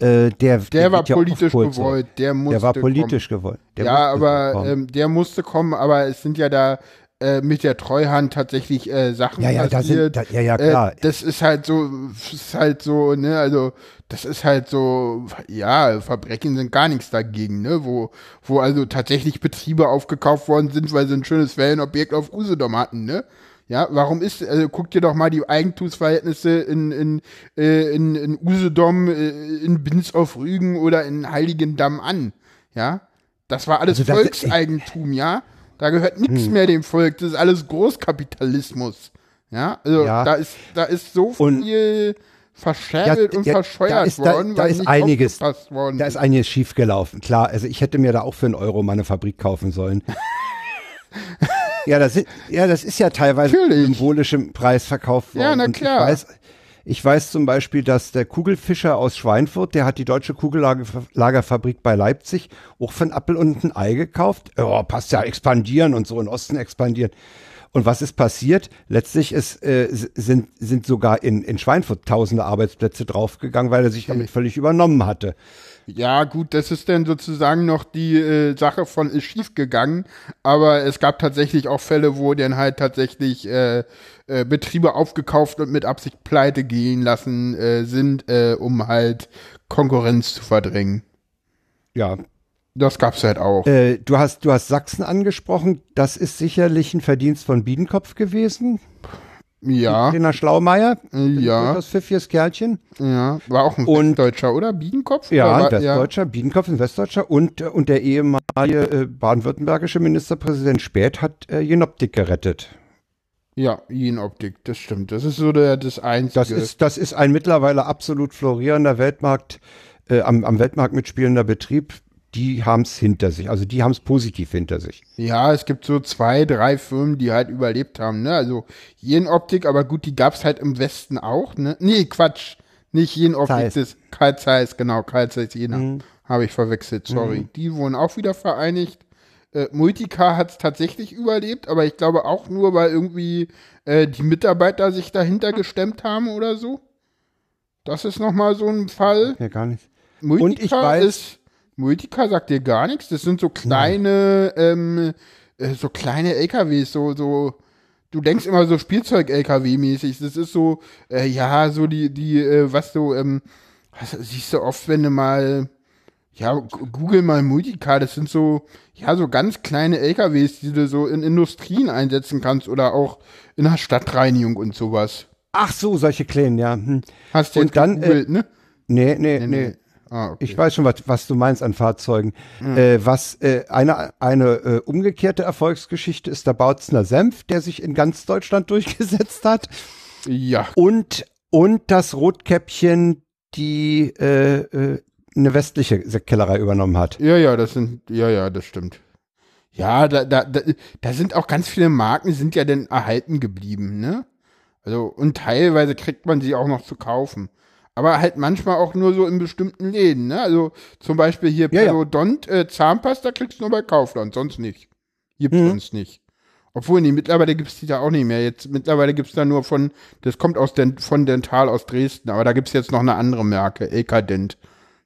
äh, der, Der, war geht ja politisch gewollt, der musste Der war kommen. politisch gewollt. Der ja, aber kommen. ähm, der musste kommen, aber es sind ja da äh, mit der Treuhand tatsächlich äh, Sachen Ja, ja, da passiert. sind, da, ja, ja, klar. Äh, das ist halt so, ist halt so, ne, also das ist halt so, ja, Verbrechen sind gar nichts dagegen, ne, wo, wo also tatsächlich Betriebe aufgekauft worden sind, weil sie ein schönes Wellenobjekt auf Usedom hatten, ne. Ja, warum ist, also guck dir doch mal die Eigentumsverhältnisse in, in, äh, in, in Usedom, äh, in Binz auf Rügen oder in Heiligendamm an, ja. Das war alles Also das- Volkseigentum, ja. Da gehört nichts Hm. mehr dem Volk, das ist alles Großkapitalismus. Ja, also Ja. da ist da ist so viel verscherbelt Ja, und ja, verscheuert da ist- da- worden, da weil ist einiges. Da ist einiges schiefgelaufen. Klar, also ich hätte mir da auch für einen Euro mal eine Fabrik kaufen sollen. ja, das ist, ja, das ist ja teilweise Natürlich. symbolisch im Preis verkauft worden. Ja, na klar. Ich weiß, ich weiß zum Beispiel, dass der Kugelfischer aus Schweinfurt, der hat die deutsche Kugellagerfabrik bei Leipzig auch für einen Appel und ein Ei gekauft. Oh, passt ja, expandieren und so, in Osten expandieren. Und was ist passiert? Letztlich ist, äh, sind, sind sogar in, in Schweinfurt tausende Arbeitsplätze draufgegangen, weil er sich damit völlig übernommen hatte. Ja, gut, das ist dann sozusagen noch die äh, Sache von ist schief gegangen, aber es gab tatsächlich auch Fälle, wo dann halt tatsächlich äh, äh, Betriebe aufgekauft und mit Absicht pleite gehen lassen äh, sind, äh, um halt Konkurrenz zu verdrängen. Ja, Das gab's halt auch. Äh, du, hast, du hast Sachsen angesprochen. Das ist sicherlich ein Verdienst von Biedenkopf gewesen. Ja, Trainer Schlaumeier. ja, Das pfiffiges Kerlchen. ja, war auch ein Und- Westdeutscher, oder? Biedenkopf? Ja, Oder ein war, Westdeutscher, Biedenkopf, ein Westdeutscher. Und, äh, und der ehemalige äh, baden-württembergische Ministerpräsident Späth hat äh, Jenoptik gerettet. Ja, Yin-Optik, das stimmt. Das ist so der, das Einzige. Das ist, das ist ein mittlerweile absolut florierender Weltmarkt, äh, am, am Weltmarkt mitspielender Betrieb. Die haben es hinter sich. Also die haben es positiv hinter sich. Ja, es gibt so zwei, drei Firmen, die halt überlebt haben, ne? Also Jen-Optik, aber gut, die gab's halt im Westen auch, ne? Nee, Quatsch. Nicht Jen-Optik, das Karl Zeiss, genau, Karl Zeiss Jena. Mhm. Habe ich verwechselt, sorry. Die wurden auch wieder vereinigt. Äh, Multicar hat's tatsächlich überlebt, aber ich glaube auch nur, weil irgendwie äh, die Mitarbeiter sich dahinter gestemmt haben oder so. Das ist nochmal so ein Fall. Ja, gar nicht. Multica Und ich weiß- ist, Multica sagt dir gar nichts. Das sind so kleine, ähm, äh, so kleine LKWs, so, so, du denkst immer so Spielzeug-LKW-mäßig. Das ist so, äh, ja, so die, die, äh, was du, ähm, was, siehst du oft, wenn du mal, ja, google mal Multica, das sind so, ja, so ganz kleine LKWs, die du so in Industrien einsetzen kannst oder auch in der Stadtreinigung und sowas. Ach so, solche kleinen, ja. Hm. Hast du Und jetzt dann, gegoogelt, ne? Nee, nee, nee. Ah, okay. Ich weiß schon, was, was du meinst an Fahrzeugen. Äh, was äh, eine, eine äh, umgekehrte Erfolgsgeschichte ist der Bautzner Senf, der sich in ganz Deutschland durchgesetzt hat. Ja. Und, und das Rotkäppchen, die äh, äh, eine westliche Kellerei übernommen hat. Ja, ja, das sind, ja, ja, das stimmt. Ja, da, da, da, da sind auch ganz viele Marken, sind ja dann erhalten geblieben, ne? Also, und teilweise kriegt man sie auch noch zu kaufen. Aber halt manchmal auch nur so in bestimmten Läden, ne? Also, zum Beispiel hier Ja, ja. Periodont, äh, Zahnpasta kriegst du nur bei Kaufland, sonst nicht. Gibt's Mhm. sonst nicht. Obwohl, nee, mittlerweile gibt's die da auch nicht mehr. Jetzt, mittlerweile gibt's da nur von, das kommt aus den, von Dental aus Dresden, aber da gibt's jetzt noch eine andere Marke, Elkadent.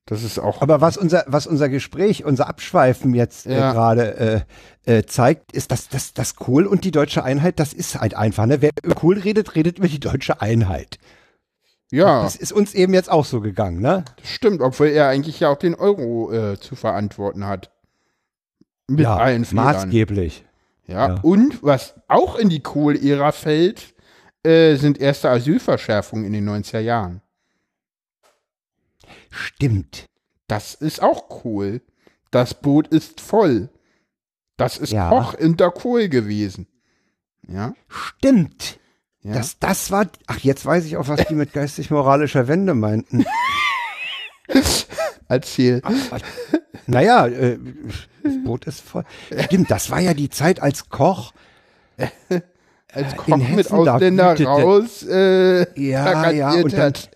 Das ist auch. Aber was unser, was unser Gespräch, unser Abschweifen jetzt äh, Ja. gerade äh, äh, zeigt, ist, dass das, das Kohl und die deutsche Einheit, das ist halt einfach, ne? Wer über Kohl redet, redet über die deutsche Einheit. Ja. Das ist uns eben jetzt auch so gegangen, ne? Das stimmt, obwohl er eigentlich ja auch den Euro äh, zu verantworten hat. Mit ja, allen Fehlern. maßgeblich. Ja. ja. Und was auch in die Kohl-Ära fällt, äh, sind erste Asylverschärfungen in den 90er Jahren. Stimmt. Das ist auch Kohl. Das Boot ist voll. Das ist Ja. Koch unter Kohl gewesen. Ja. Stimmt. Ja. Das, das war, ach, jetzt weiß ich auch, was die mit geistig-moralischer Wende meinten. Erzähl. Naja, äh, das Boot ist voll. Stimmt, das war ja die Zeit als Koch. Als Koch in mit Hessen, da Ausländer raus äh, Ja, ja, und dann- hat.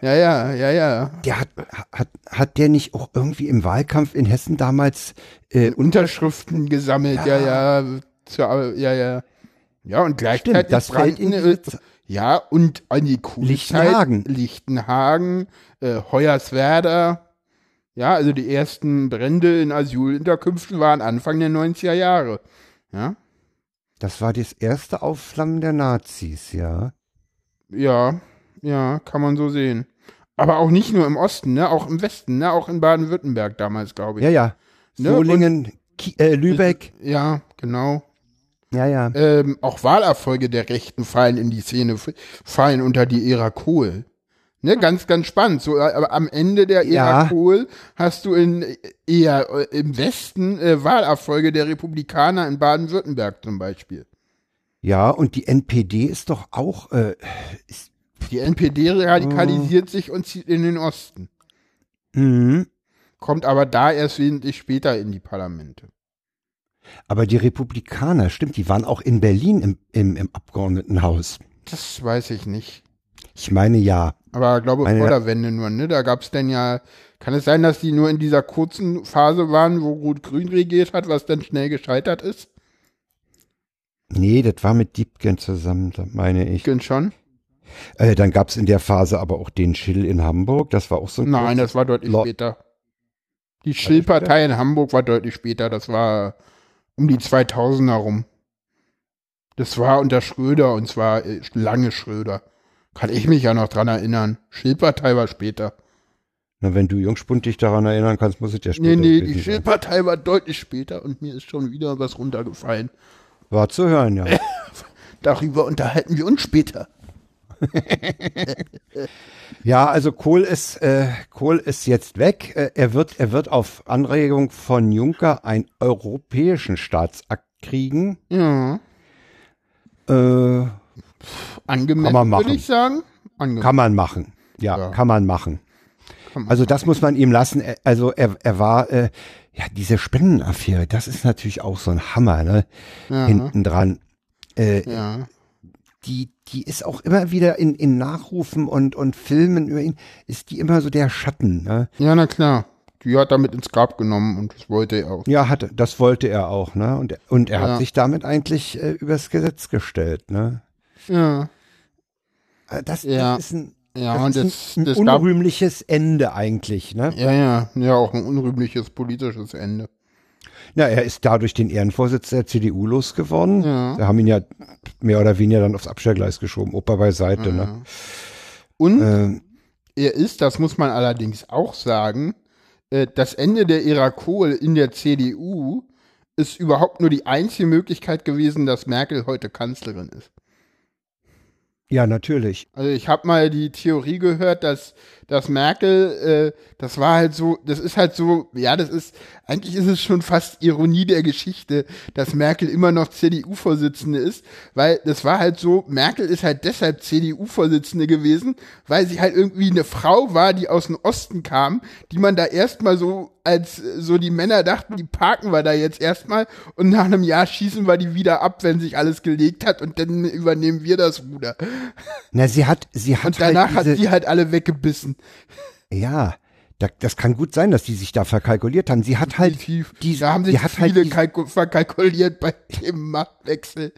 Ja, ja, ja, ja. Der hat, hat, hat der nicht auch irgendwie im Wahlkampf in Hessen damals äh, Unterschriften gesammelt, ja, ja, zur, ja, ja. Ja, und gleichzeitig das fällt in äh, ja, und an die Kuhzeit, Lichtenhagen. Lichtenhagen, äh, Hoyerswerda, ja, also die ersten Brände in Asylunterkünften waren Anfang der 90er Jahre, ja, Das war das erste Aufflammen der Nazis, ja. ja, ja, kann man so sehen. Aber auch nicht nur im Osten, ne, auch im Westen, ne, auch in Baden-Württemberg damals, glaube ich. Ja, ja. Ne, Solingen, äh, Lübeck. Ja, genau. Ja, ja. ähm, auch Wahlerfolge der Rechten fallen in die Szene, fallen unter die Ära Kohl. Ne, ganz, ganz spannend. So, äh, aber am Ende der Ära Ja. Kohl hast du in äh, eher äh, im Westen äh, Wahlerfolge der Republikaner in Baden-Württemberg zum Beispiel. Ja, und die NPD ist doch auch, äh, ist, Die NPD radikalisiert sich und zieht in den Osten. mhm. Kommt aber da erst wesentlich später in die Parlamente. Aber die Republikaner, stimmt, die waren auch in Berlin im, im, im Abgeordnetenhaus. Das weiß ich nicht. Ich meine ja. Aber glaube Meine- vor der Wende nur, ne? Da gab es dann ja, kann es sein, dass die nur in dieser kurzen Phase waren, wo Rot-Grün regiert hat, was dann schnell gescheitert ist? Nee, das war mit Diebken zusammen, meine ich. Gün schon? Äh, dann gab's in der Phase aber auch den Schill in Hamburg, das war auch so ein Nein, das war deutlich Lo- später. Die Schill-Partei in Hamburg war deutlich später, das war um die 2000er rum. Das war unter Schröder und zwar äh, lange Schröder. Kann ich mich ja noch dran erinnern. Schill-Partei war später. Na, wenn du jungspundig daran erinnern kannst, muss es ja später Nee, nee, die sein. Schill-Partei war deutlich später und mir ist schon wieder was runtergefallen. War zu hören, ja. Darüber unterhalten wir uns später. Ja, also Kohl ist, äh, Kohl ist jetzt weg. Äh, er wird, er wird auf Anregung von Juncker einen europäischen Staatsakt kriegen. Ja. Äh, Angemessen, Kann man machen. würde ich sagen. Angemessen. kann man machen. Ja, Ja. kann man machen. Kann man Also das muss man ihm lassen. Also er, er war, äh, ja, diese Spendenaffäre, das ist natürlich auch so ein Hammer, ne? Ja. Hinten dran. Äh, Ja. Die, die ist auch immer wieder in, in Nachrufen und, und Filmen über ihn, ist die immer so der Schatten, ne? ja, na klar. Die hat damit ins Grab genommen und das wollte er auch. Ja, hatte, das wollte er auch, ne? Und, er- und er Ja. hat sich damit eigentlich äh, übers Gesetz gestellt, ne? Ja. Äh, Das, Ja. das ist ein, Ja, das und das, ein, ein das unrühmliches Ende eigentlich, ne? ja, ja, ja, auch ein unrühmliches politisches Ende. Ja, er ist dadurch den Ehrenvorsitz der CDU losgeworden. Ja. Wir haben ihn ja mehr oder weniger dann aufs Abstellgleis geschoben, Opa beiseite, ne? Und Ähm, er ist, das muss man allerdings auch sagen, äh, das Ende der Ära Kohl in der CDU ist überhaupt nur die einzige Möglichkeit gewesen, dass Merkel heute Kanzlerin ist. Ja, natürlich. Also ich habe mal die Theorie gehört, dass, dass Merkel, äh, das war halt so, das ist halt so, ja, das ist, eigentlich ist es schon fast Ironie der Geschichte, dass Merkel immer noch CDU-Vorsitzende ist, weil das war halt so, Merkel ist halt deshalb CDU-Vorsitzende gewesen, weil sie halt irgendwie eine Frau war, die aus dem Osten kam, die man da erstmal so als so die Männer dachten, die parken wir da jetzt erstmal und nach einem Jahr schießen wir die wieder ab, wenn sich alles gelegt hat und dann übernehmen wir das Ruder. Na, sie hat, sie hat Und danach halt diese, hat die halt alle weggebissen. Ja, da, das kann gut sein, dass die sich da verkalkuliert haben. Sie hat halt, die, da haben sich die hat halt viele die- kalku- verkalkuliert bei dem Machtwechsel.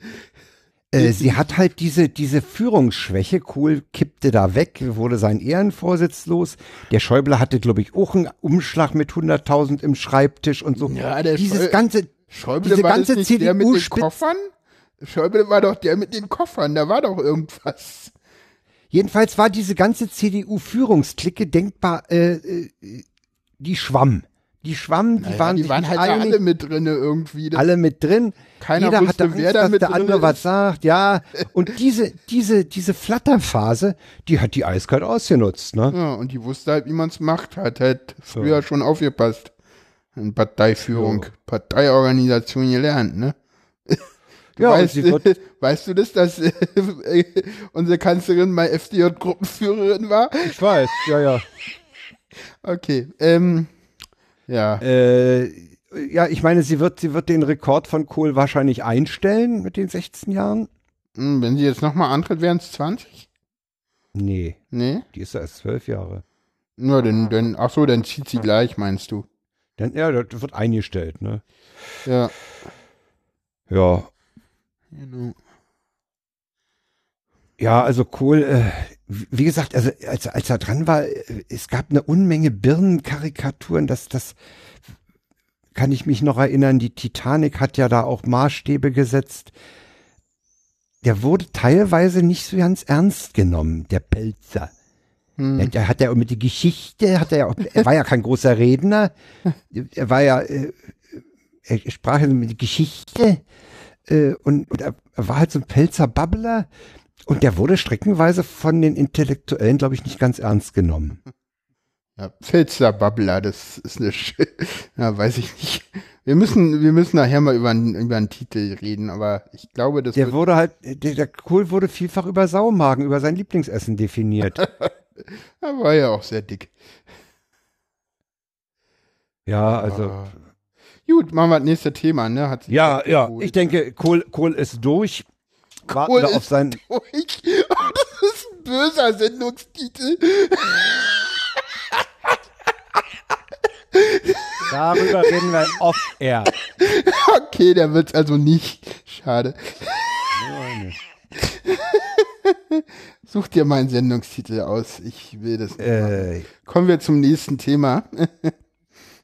Äh, sie hat halt diese, diese Führungsschwäche. Kohl kippte da weg, wurde sein Ehrenvorsitz los. Der Schäuble hatte, glaube ich, auch einen Umschlag mit 100.000 im Schreibtisch und so. Ja, der Dieses Schäu- ganze, Schäuble diese war ganze das nicht der mit den. Koffern? Schäuble war doch der mit den Koffern, da war doch irgendwas. Jedenfalls war diese ganze CDU-Führungsklicke denkbar, äh, äh, die schwamm. Die schwamm, die Naja, waren, die waren halt einig, alle mit drinne irgendwie. Das- alle mit drin. Keiner Jeder wusste, hatte Angst, wer da dass der drin andere was ist. sagt, ja. Und diese, diese, diese Flatterphase, die hat die eiskalt ausgenutzt, ne? Ja, und die wusste halt, wie man's macht, hat halt früher schon aufgepasst. In Parteiführung, Parteiorganisation gelernt, ne? Du Ja, und weißt, sie wird- weißt du das, dass äh, unsere Kanzlerin mal FDJ-Gruppenführerin war? Ich weiß, ja, ja. Okay, ähm, ja. Äh, ja, ich meine, sie wird, sie wird den Rekord von Kohl wahrscheinlich einstellen mit den 16 Jahren. Hm, Wenn sie jetzt nochmal antritt, wären es 20? Nee, Nee? die ist ja erst zwölf Jahre. Nur dann, dann, ach so, dann zieht sie gleich, meinst du? Dann, ja, das wird eingestellt, ne? Ja. Ja. Genau. Ja, also Kohl, äh, wie gesagt, also als, als er dran war, äh, es gab eine Unmenge Birnenkarikaturen, das, das kann ich mich noch erinnern, die Titanic hat ja da auch Maßstäbe gesetzt. Der wurde teilweise nicht so ganz ernst genommen, der Pelzer. Der, der hat ja auch mit der Geschichte, hat er ja auch, er war ja kein großer Redner, er war ja, äh, er sprach ja mit der Geschichte äh, und, und er, er war halt so ein Pelzer Babbler und der wurde streckenweise von den Intellektuellen, glaube ich, nicht ganz ernst genommen. Ja, Pfälzer Babbler, das ist eine, Sch ja, weiß ich nicht. Wir müssen, wir müssen nachher mal über, einen- über einen Titel reden, aber ich glaube, das Der wurde halt, der, der Kohl wurde vielfach über Saumagen, über sein Lieblingsessen definiert. er war ja auch sehr dick. Ja, also. Ah. Gut, machen wir das nächste Thema, ne? Hat sich Ja, ja, Kohl- ich denke, Kohl, Kohl ist durch. Warten Kohl wir auf ist sein, durch. Das ist ein böser Sendungstitel. darüber reden wir off-air. Okay, der wird's also nicht. Schade. Such dir mal einen Sendungstitel aus. Ich will das. Äh, Kommen wir zum nächsten Thema.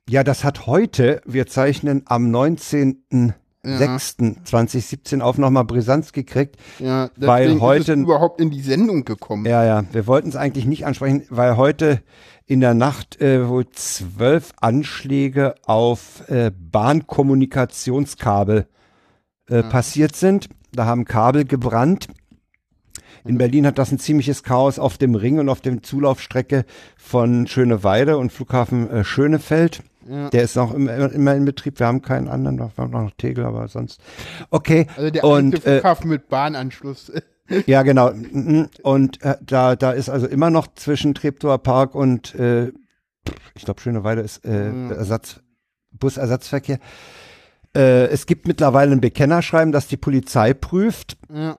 Ja, das hat heute, wir zeichnen am 19.06.2017 auf nochmal Brisanz gekriegt. Ja, Weil ist heute- es überhaupt in die Sendung gekommen. Ja, ja, wir wollten es eigentlich nicht ansprechen, weil heute in der Nacht äh, wohl zwölf Anschläge auf äh, Bahnkommunikationskabel äh, passiert sind. Da haben Kabel gebrannt. In Berlin hat das ein ziemliches Chaos auf dem Ring und auf der Zulaufstrecke von Schöneweide und Flughafen äh, Schönefeld. Der ist noch im, immer in Betrieb. Wir haben keinen anderen, wir haben noch Tegel, aber sonst. Okay. Also der und, äh, Flughafen mit Bahnanschluss. ja, genau. Mhm. Und äh, da, da ist also immer noch zwischen Treptower Park und äh, ich glaube Schöneweide ist äh, Ersatz, Busersatzverkehr. Äh, es gibt mittlerweile ein Bekennerschreiben, das die Polizei prüft. Ja.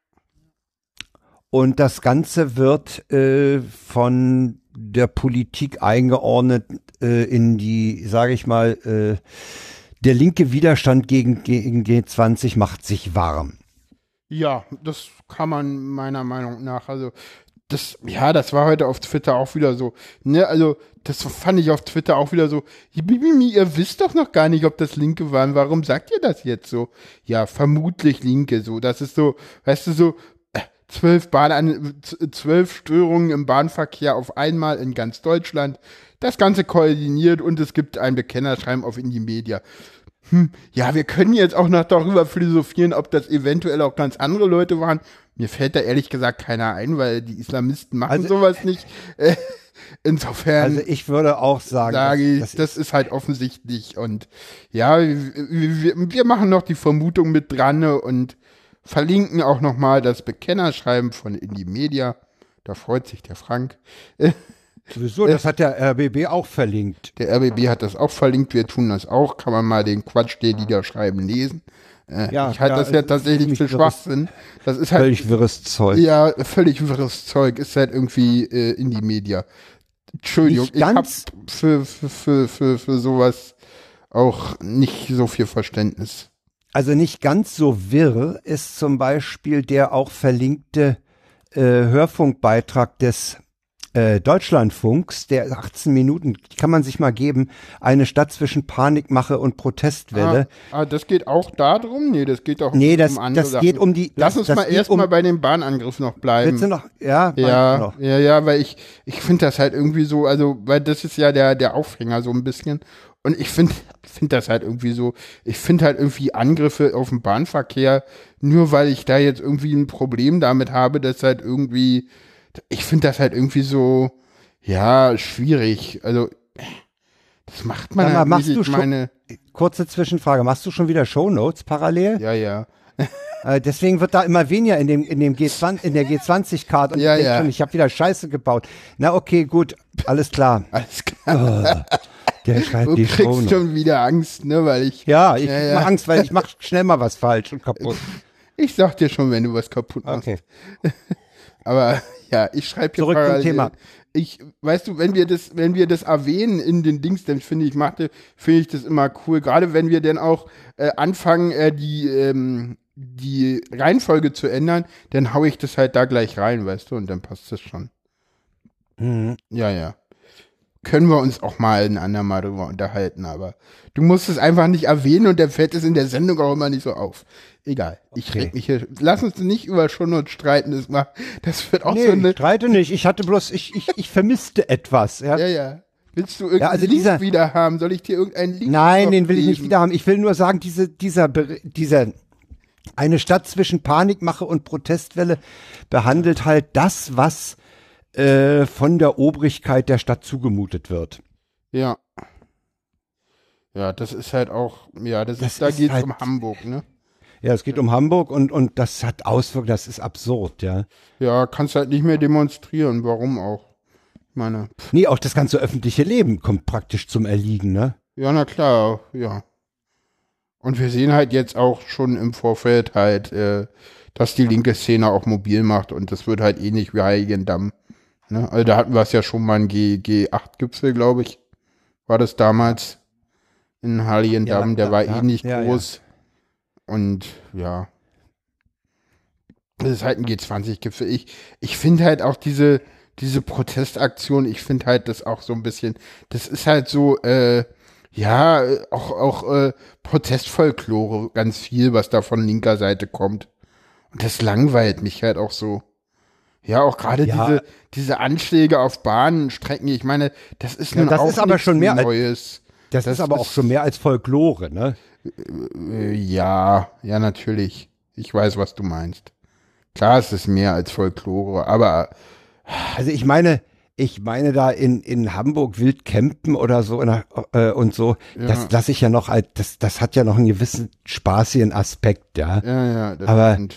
Und das Ganze wird äh, von der Politik eingeordnet äh, in die, sage ich mal, äh, der linke Widerstand gegen, gegen G20 macht sich warm. Ja, das kann man meiner Meinung nach, also das, ja, das war heute auf Twitter auch wieder so, ne, also das fand ich auf Twitter auch wieder so, ihr wisst doch noch gar nicht, ob das Linke waren, warum sagt ihr das jetzt so? Ja, vermutlich Linke, so, das ist so, weißt du, so, zwölf Bahn, z- zwölf Störungen im Bahnverkehr auf einmal in ganz Deutschland, das Ganze koordiniert und es gibt ein Bekennerschreiben auf Indie Media ja, wir können jetzt auch noch darüber philosophieren, ob das eventuell auch ganz andere Leute waren. mir fällt da ehrlich gesagt keiner ein, weil die Islamisten machen Also- sowas nicht. Äh, Insofern Also ich würde auch sagen, sage ich, das, das, ist halt offensichtlich. Und ja, wir, wir, machen noch die Vermutung mit dran und verlinken auch nochmal das Bekennerschreiben von Indie Media. Da freut sich der Frank. sowieso, das hat der RBB auch verlinkt. Der RBB hat das auch verlinkt, wir tun das auch. Kann man mal den Quatsch, den die da schreiben, lesen. Äh, Ja, ich halte ja, das ja tatsächlich für Schwachsinn. Das ist halt Völlig wirres Zeug. Ja, völlig wirres Zeug. Ist halt irgendwie äh, in die Media. Entschuldigung, ich habe für, für, für, für, für sowas auch nicht so viel Verständnis. Also nicht ganz so wirr ist zum Beispiel der auch verlinkte äh, Hörfunkbeitrag des äh, Deutschlandfunks, der 18 Minuten, kann man sich mal geben, eine Stadt zwischen Panikmache und Protestwelle. Ah, ah, das geht auch darum? Nee, das geht auch Nee, das, um andere das Sachen. geht um die. Lass das, uns mal erstmal um, bei dem Bahnangriff noch bleiben. Willst du noch? Ja, Ja, noch. ja, ja, weil ich, ich finde das halt irgendwie so, also, weil das ist ja der, der Aufhänger so ein bisschen. Und ich finde, finde das halt irgendwie so, ich finde halt irgendwie Angriffe auf den Bahnverkehr, nur weil ich da jetzt irgendwie ein Problem damit habe, dass halt irgendwie, ich finde das halt irgendwie so, ja, schwierig. Also, das macht man mal, halt machst nicht. du schon- meine, Kurze Zwischenfrage. Machst du schon wieder Shownotes parallel? ja, ja. Äh, deswegen wird da immer weniger in dem in dem G20 in der G20-Card und Ja, ich ja. schon, ich habe wieder Scheiße gebaut. Na okay, gut, alles klar. Alles klar. Der schreibt Du die kriegst Shownotes. schon wieder Angst, ne, weil ich, Ja, ich Ja, ja, ja. Angst, weil ich mache schnell mal was falsch und kaputt. ich sag dir schon, wenn du was kaputt machst. Okay. Aber ja, ich schreibe hier Zurück zum parallel. Thema. Ich, weißt du, wenn wir das, wenn wir das erwähnen in den Dings, dann finde ich, machte, finde ich das immer cool. Gerade wenn wir dann auch äh, anfangen, äh, die, ähm, die Reihenfolge zu ändern, dann hau ich das halt da gleich rein, weißt du, und dann passt das schon. Mhm. Ja, ja. Können wir uns auch mal ein andermal drüber unterhalten, aber du musst es einfach nicht erwähnen und dann fällt es in der Sendung auch immer nicht so auf. Egal. Ich Okay. reg mich hier. Lass uns nicht über Shownotes streiten. Das, macht, das wird auch Nee, so eine. ich streite nicht. Ich hatte bloß, ich, ich, ich vermisste etwas. Ja? Ja, ja. Willst du irgendeinen also Link dieser- wieder haben? Soll ich dir irgendeinen Link Nein, den will ich nicht wieder haben. Ich will nur sagen, diese, dieser, dieser, eine Stadt zwischen Panikmache und Protestwelle behandelt halt das, was äh, von der Obrigkeit der Stadt zugemutet wird. Ja. Ja, das ist halt auch, ja, das, Das ist, da ist geht's halt- um Hamburg, ne? Ja, es geht um Hamburg und, und das hat Auswirkungen, das ist absurd, ja. Ja, kannst halt nicht mehr demonstrieren. Warum auch? Ich meine, pff, Nee, auch das ganze öffentliche Leben kommt praktisch zum Erliegen, ne? ja, na klar, ja. Und wir sehen halt jetzt auch schon im Vorfeld halt, äh, dass die linke Szene auch mobil macht und das wird halt ähnlich wie Heiligendamm. Ne? Also da hatten wir es ja schon mal ein G G8-Gipfel, glaube ich. War das damals in Heiligendamm, Ja, der ja, war ja, ähnlich ja, ja. groß. Und ja. Das ist halt ein G20-Gipfel. Ich, ich finde halt auch diese, diese Protestaktion, ich finde halt das auch so ein bisschen, das ist halt so, äh, ja, auch, auch äh, Protestfolklore, ganz viel, was da von linker Seite kommt. Und das langweilt mich halt auch so. Ja, auch gerade Ja. diese, diese Anschläge auf Bahnstrecken, ich meine, das ist Ja, nun das auch ist aber schon mehr als- Neues. Das, Das ist aber ist- auch schon mehr als Folklore, ne? Äh, ja, ja, natürlich. Ich weiß, was du meinst. Klar, es ist mehr als Folklore, aber Also ich meine, ich meine da in, in Hamburg wild campen oder so äh, und so, das lasse ich ja noch das, das hat ja noch einen gewissen spaßigen Aspekt, ja. ja, ja, das Aber- stimmt.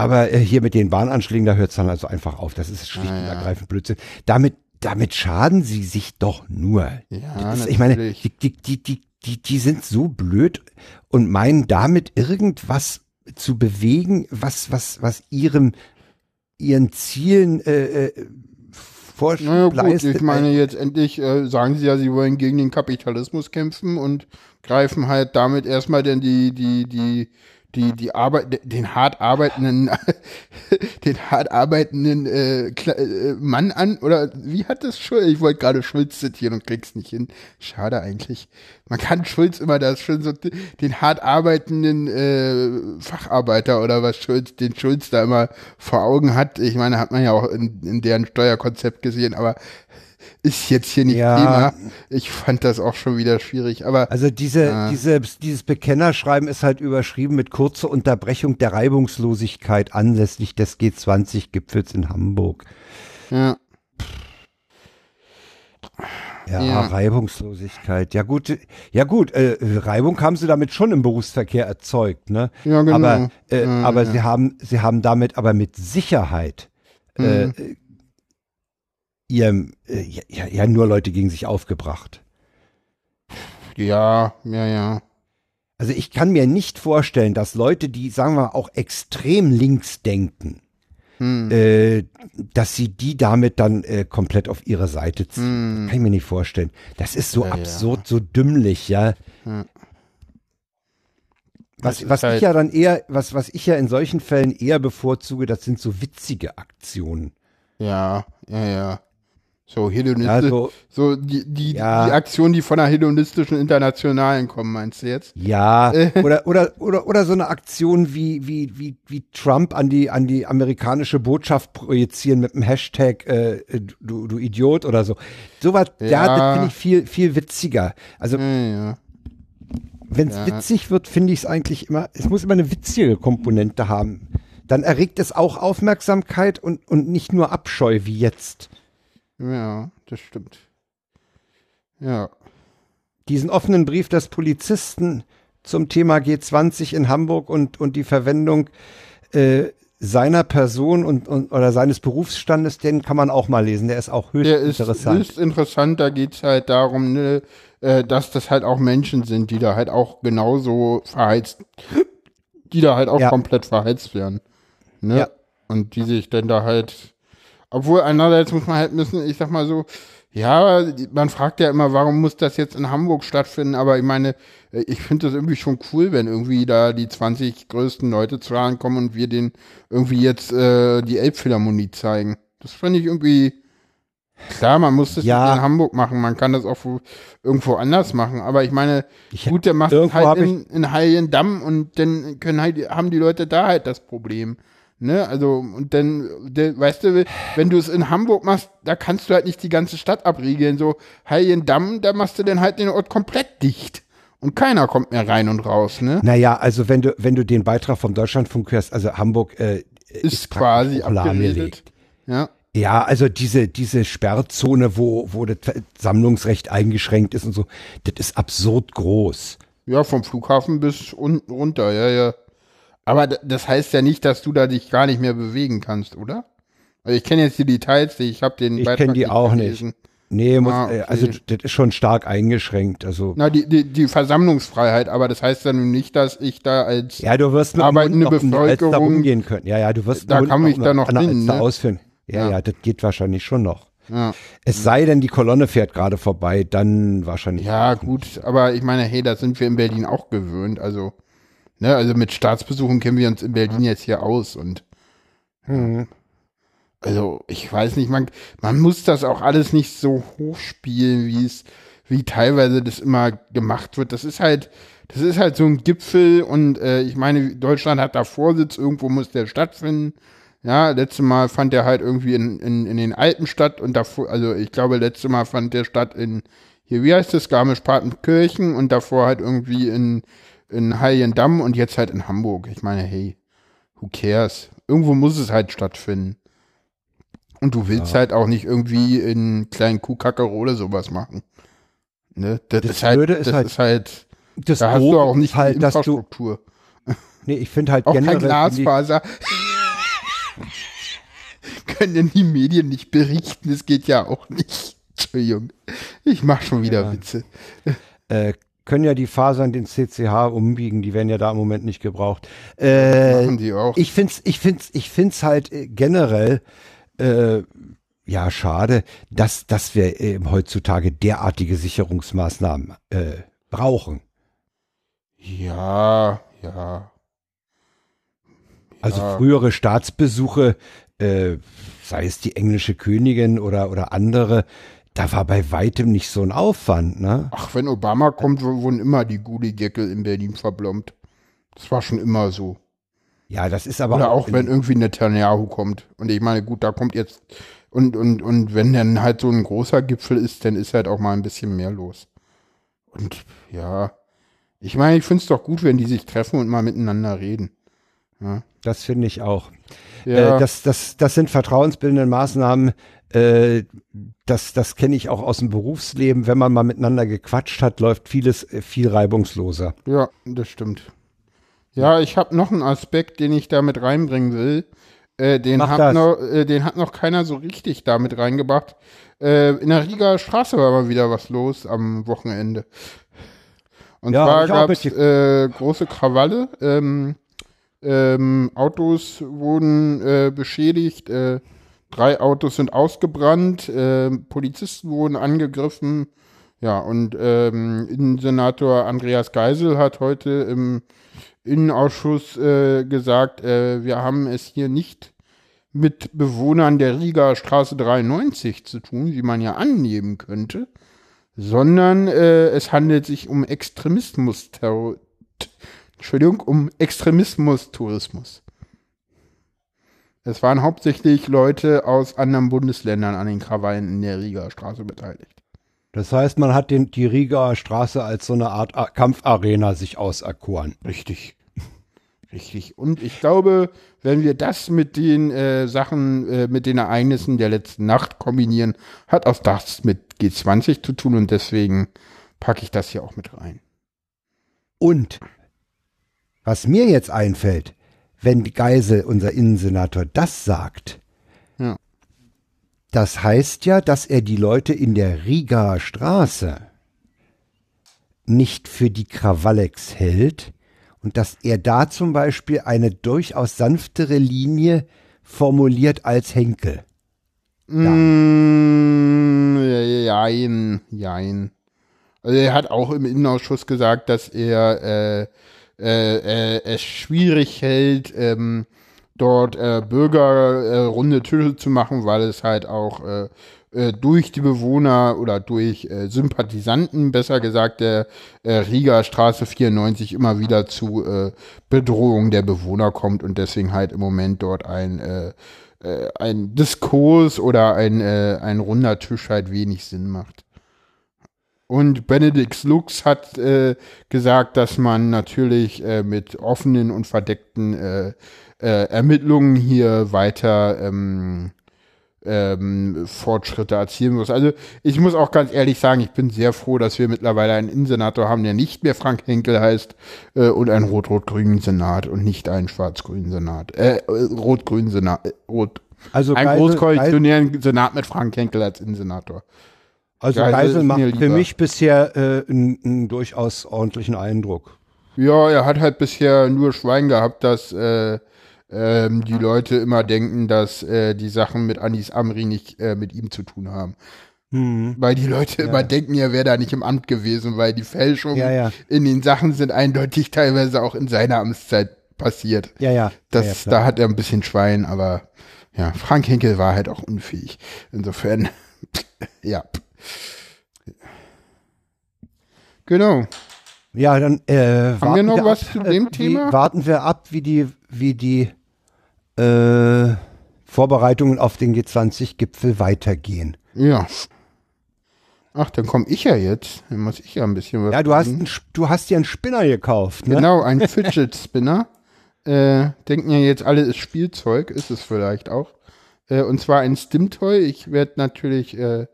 Aber äh, hier mit den Bahnanschlägen, da hört es dann also einfach auf. Das ist schlicht Ah, und ja. ergreifend Blödsinn. Damit, damit schaden sie sich doch nur. Ja, ist, ich meine, die, die, die, die, die, die sind so blöd und meinen damit irgendwas zu bewegen, was, was, was ihrem, ihren Zielen äh, äh, Naja gut, vorleistet. ich meine, jetzt endlich äh, sagen sie ja, sie wollen gegen den Kapitalismus kämpfen und greifen halt damit erstmal denn die, die, die, die, die Arbeit, den hart arbeitenden, den hart arbeitenden äh, äh, Mann an, oder wie hat das Schulz? Ich wollte gerade Schulz zitieren und krieg's nicht hin. Schade eigentlich. Man kann Schulz immer das schon so den hart arbeitenden äh, Facharbeiter oder was Schulz, den Schulz da immer vor Augen hat. Ich meine, hat man ja auch in, in deren Steuerkonzept gesehen, aber ist jetzt hier nicht Ja. Thema. Ich fand das auch schon wieder schwierig, aber Also diese, Ah. diese, dieses Bekennerschreiben ist halt überschrieben mit kurzer Unterbrechung der Reibungslosigkeit anlässlich des G20-Gipfels in Hamburg. ja, Ja, Ja. Reibungslosigkeit. Ja gut, ja gut, äh, Reibung haben sie damit schon im Berufsverkehr erzeugt, ne? Ja, genau. Aber, äh, Ja, aber ja. sie haben, sie haben damit aber mit Sicherheit äh, Mhm. Ihrem, äh, ja, ja, ja, nur Leute gegen sich aufgebracht. ja, ja, ja. Also ich kann mir nicht vorstellen, dass Leute, die, sagen wir mal, auch extrem links denken, Hm. äh, dass sie die damit dann äh, komplett auf ihre Seite ziehen. Hm. Kann ich mir nicht vorstellen. Das ist so Ja, ja. absurd, so dümmlich, ja. Ja. Was, was ich halt- ja dann eher, was, was ich ja in solchen Fällen eher bevorzuge, das sind so witzige Aktionen. Ja, ja, ja. So hedonistisch. Ja, so, die, die, Ja. die Aktionen, die von der hedonistischen Internationalen kommen, meinst du jetzt? ja, oder, oder, oder, oder so eine Aktion wie, wie, wie, wie Trump an die, an die amerikanische Botschaft projizieren mit dem Hashtag, äh, du, du Idiot oder so. Sowas, ja, Ja. das finde ich viel, viel witziger. Also, ja. wenn es Ja. witzig wird, finde ich es eigentlich immer, es muss immer eine witzige Komponente haben. Dann erregt es auch Aufmerksamkeit und, und nicht nur Abscheu wie jetzt. Ja, das stimmt. Ja. Diesen offenen Brief des Polizisten zum Thema G20 in Hamburg und, und die Verwendung äh, seiner Person und, und oder seines Berufsstandes, den kann man auch mal lesen. Der ist auch höchst Der ist interessant. höchst interessant, da geht's halt darum, ne, äh, dass das halt auch Menschen sind, die da halt auch genauso verheizt, die da halt auch Ja. komplett verheizt werden. Ne? Ja. Und die sich dann da halt, obwohl einerseits muss man halt müssen, ich sag mal so, ja, man fragt ja immer, warum muss das jetzt in Hamburg stattfinden, aber ich meine, äh, ich finde das irgendwie schon cool, wenn irgendwie da die 20 größten Leute zu kommen und wir denen irgendwie jetzt äh, die Elbphilharmonie zeigen. Das finde ich irgendwie, Klar, man muss das Ja. nicht in Hamburg machen, man kann das auch wo- irgendwo anders machen, aber ich meine, Ich- gut, der macht halt in, in Heiligendamm und dann können halt, haben die Leute da halt das Problem. Ne, also, und dann, der, weißt du, wenn du es in Hamburg machst, da kannst du halt nicht die ganze Stadt abriegeln. So, Heiligendamm, da machst du dann halt den Ort komplett dicht. Und keiner kommt mehr rein und raus, ne? Naja, also wenn du, wenn du den Beitrag vom Deutschlandfunk hörst, also Hamburg äh, Ist, praktisch quasi lahmgelegt. Ja. Ja, also diese, diese Sperrzone, wo, wo das Sammlungsrecht eingeschränkt ist und so, das ist absurd groß. Ja, vom Flughafen bis unten runter, ja, ja. Aber das heißt ja nicht, dass du da dich gar nicht mehr bewegen kannst, oder? Also ich kenne jetzt die Details, nicht, ich habe den Ich Beitrag kenne die auch nicht. gelesen. Nee, muss, Ah, äh, okay. also das ist schon stark eingeschränkt. Also Na, die, die, die Versammlungsfreiheit, aber das heißt ja nun nicht, dass ich da als ja, du wirst mit arbeitende noch Alster Bevölkerung- rumgehen können. Ja, ja, du wirst Da dem kann Hund ich da noch hin, ne? ausführen. Ja, Ja. ja, das geht wahrscheinlich schon noch. ja. Es sei denn, die Kolonne fährt gerade vorbei, dann wahrscheinlich. ja, gut, aber ich meine, hey, da sind wir in Berlin auch gewöhnt, also ne, also mit Staatsbesuchen kennen wir uns in Berlin jetzt hier aus und Mhm. also ich weiß nicht, man, man muss das auch alles nicht so hochspielen, wie es, wie teilweise das immer gemacht wird. Das ist halt, das ist halt so ein Gipfel und äh, ich meine, Deutschland hat da Vorsitz, irgendwo muss der stattfinden. Ja, letztes Mal fand der halt irgendwie in, in, in den Alpen statt und davor, also ich glaube, letztes Mal fand der statt in, hier, wie heißt das, Garmisch-Partenkirchen und davor halt irgendwie in, in Heiligendamm und jetzt halt in Hamburg. Ich meine, hey, who cares? Irgendwo muss es halt stattfinden. Und du willst halt auch nicht irgendwie in kleinen Kuhkackerole sowas machen. Ne? Das, Das ist halt, Blöde ist das halt- ist halt, Das da hast du auch nicht halt, die dass du, Infrastruktur. nee, ich finde halt Auch kein generell, die- Glasfaser. Können denn die Medien nicht berichten? Das geht ja auch nicht. Entschuldigung. Ich mach schon wieder Witze. äh, können ja die Fasern den CCH umbiegen, die werden ja da im Moment nicht gebraucht. Äh, Machen die auch. ich find's, ich find's, ich find's halt äh, generell äh, ja schade, dass dass wir äh, heutzutage derartige Sicherungsmaßnahmen äh, brauchen. Ja, ja. Also Ja. frühere Staatsbesuche, äh, sei es die englische Königin oder oder andere, da war bei weitem nicht so ein Aufwand, ne? Ach, wenn Obama kommt, wurden immer die Guligeckel in Berlin verblombt. Das war schon immer so. Ja, das ist aber Oder auch in- wenn irgendwie Netanyahu kommt. Und ich meine, gut, da kommt jetzt Und, und, und wenn dann halt so ein großer Gipfel ist, dann ist halt auch mal ein bisschen mehr los. Und ja, ich meine, ich finde es doch gut, wenn die sich treffen und mal miteinander reden. Das finde ich auch. Ja. Äh, das, das, das sind vertrauensbildende Maßnahmen. Äh, das das kenne ich auch aus dem Berufsleben. Wenn man mal miteinander gequatscht hat, läuft vieles äh, viel reibungsloser. Ja, das stimmt. Ja, ich habe noch einen Aspekt, den ich da mit reinbringen will. Äh, den, hat noch, äh, den hat noch keiner so richtig da mit reingebracht. Äh, in der Rieger Straße war mal wieder was los am Wochenende. Und Ja, zwar gab es äh, große Krawalle. Ähm, ähm, Autos wurden beschädigt. Drei Autos sind ausgebrannt. Äh, Polizisten wurden angegriffen. Ja, und ähm, Innensenator Andreas Geisel hat heute im Innenausschuss äh, gesagt, äh, wir haben es hier nicht mit Bewohnern der Rieger Straße 93 zu tun, wie man ja annehmen könnte, sondern äh, es handelt sich um Extremismus, Entschuldigung, um Extremismus-Tourismus. Es waren hauptsächlich Leute aus anderen Bundesländern an den Krawallen in der Rieger Straße beteiligt. Das heißt, man hat den, die Rieger Straße als so eine Art A Kampfarena sich auserkoren. Richtig. Richtig. Und ich glaube, wenn wir das mit den äh, Sachen, äh, mit den Ereignissen der letzten Nacht kombinieren, hat auch das mit G20 zu tun und deswegen packe ich das hier auch mit rein. Und was mir jetzt einfällt, wenn Geisel, unser Innensenator, das sagt, Ja. das heißt ja, dass er die Leute in der Riga Straße nicht für die Krawallex hält und dass er da zum Beispiel eine durchaus sanftere Linie formuliert als Henkel. Mm, jein, jein. Also er hat auch im Innenausschuss gesagt, dass er äh, äh, äh, es schwierig hält, ähm, dort äh, Bürger äh, Tische zu machen, weil es halt auch äh, durch die Bewohner oder durch Sympathisanten, besser gesagt, der Rieger Straße 94 immer wieder zu Bedrohung der Bewohner kommt und deswegen halt im Moment dort ein ein Diskurs oder ein, ein runder Tisch halt wenig Sinn macht. Und Benedikt Lux hat äh, gesagt, dass man natürlich äh, mit offenen und verdeckten äh, äh, Ermittlungen hier weiter ähm, ähm, Fortschritte erzielen muss. Also ich muss auch ganz ehrlich sagen, ich bin sehr froh, dass wir mittlerweile einen Innensenator haben, der nicht mehr Frank Henkel heißt äh, und einen rot-rot-grünen Senat und nicht einen schwarz-grünen Senat. Äh, rot-grünen Senat. Äh, rot. Also Ein Geisel- großkoalitionären Senat mit Frank Henkel als Innensenator. Also Geisel Geisel macht für mich bisher äh, einen, einen durchaus ordentlichen Eindruck. Ja, er hat halt bisher nur Schwein gehabt, dass äh, ähm, die Leute immer denken, dass äh, die Sachen mit Anis Amri nicht äh, mit ihm zu tun haben. Weil die Leute immer denken, er wäre da nicht im Amt gewesen, weil die Fälschungen Ja, ja. in den Sachen sind eindeutig teilweise auch in seiner Amtszeit passiert. Ja, ja. Das, ja, ja, da hat er ein bisschen Schwein, aber ja, Frank Henkel war halt auch unfähig. Insofern, ja. Genau. Ja, dann äh, Haben wir noch was ab, zu dem äh, Thema? Wie, warten wir ab, wie die, wie die äh, Vorbereitungen auf den G20-Gipfel weitergehen. Ja. Ach, dann komme ich ja jetzt. Dann muss ich ja ein bisschen was Ja, du hast, einen, du hast dir einen Spinner gekauft, ne? Genau, ein Fidget Spinner. äh, denken ja jetzt alle, ist Spielzeug, ist es vielleicht auch. Äh, und zwar ein Stimtoy. Ich werde natürlich äh,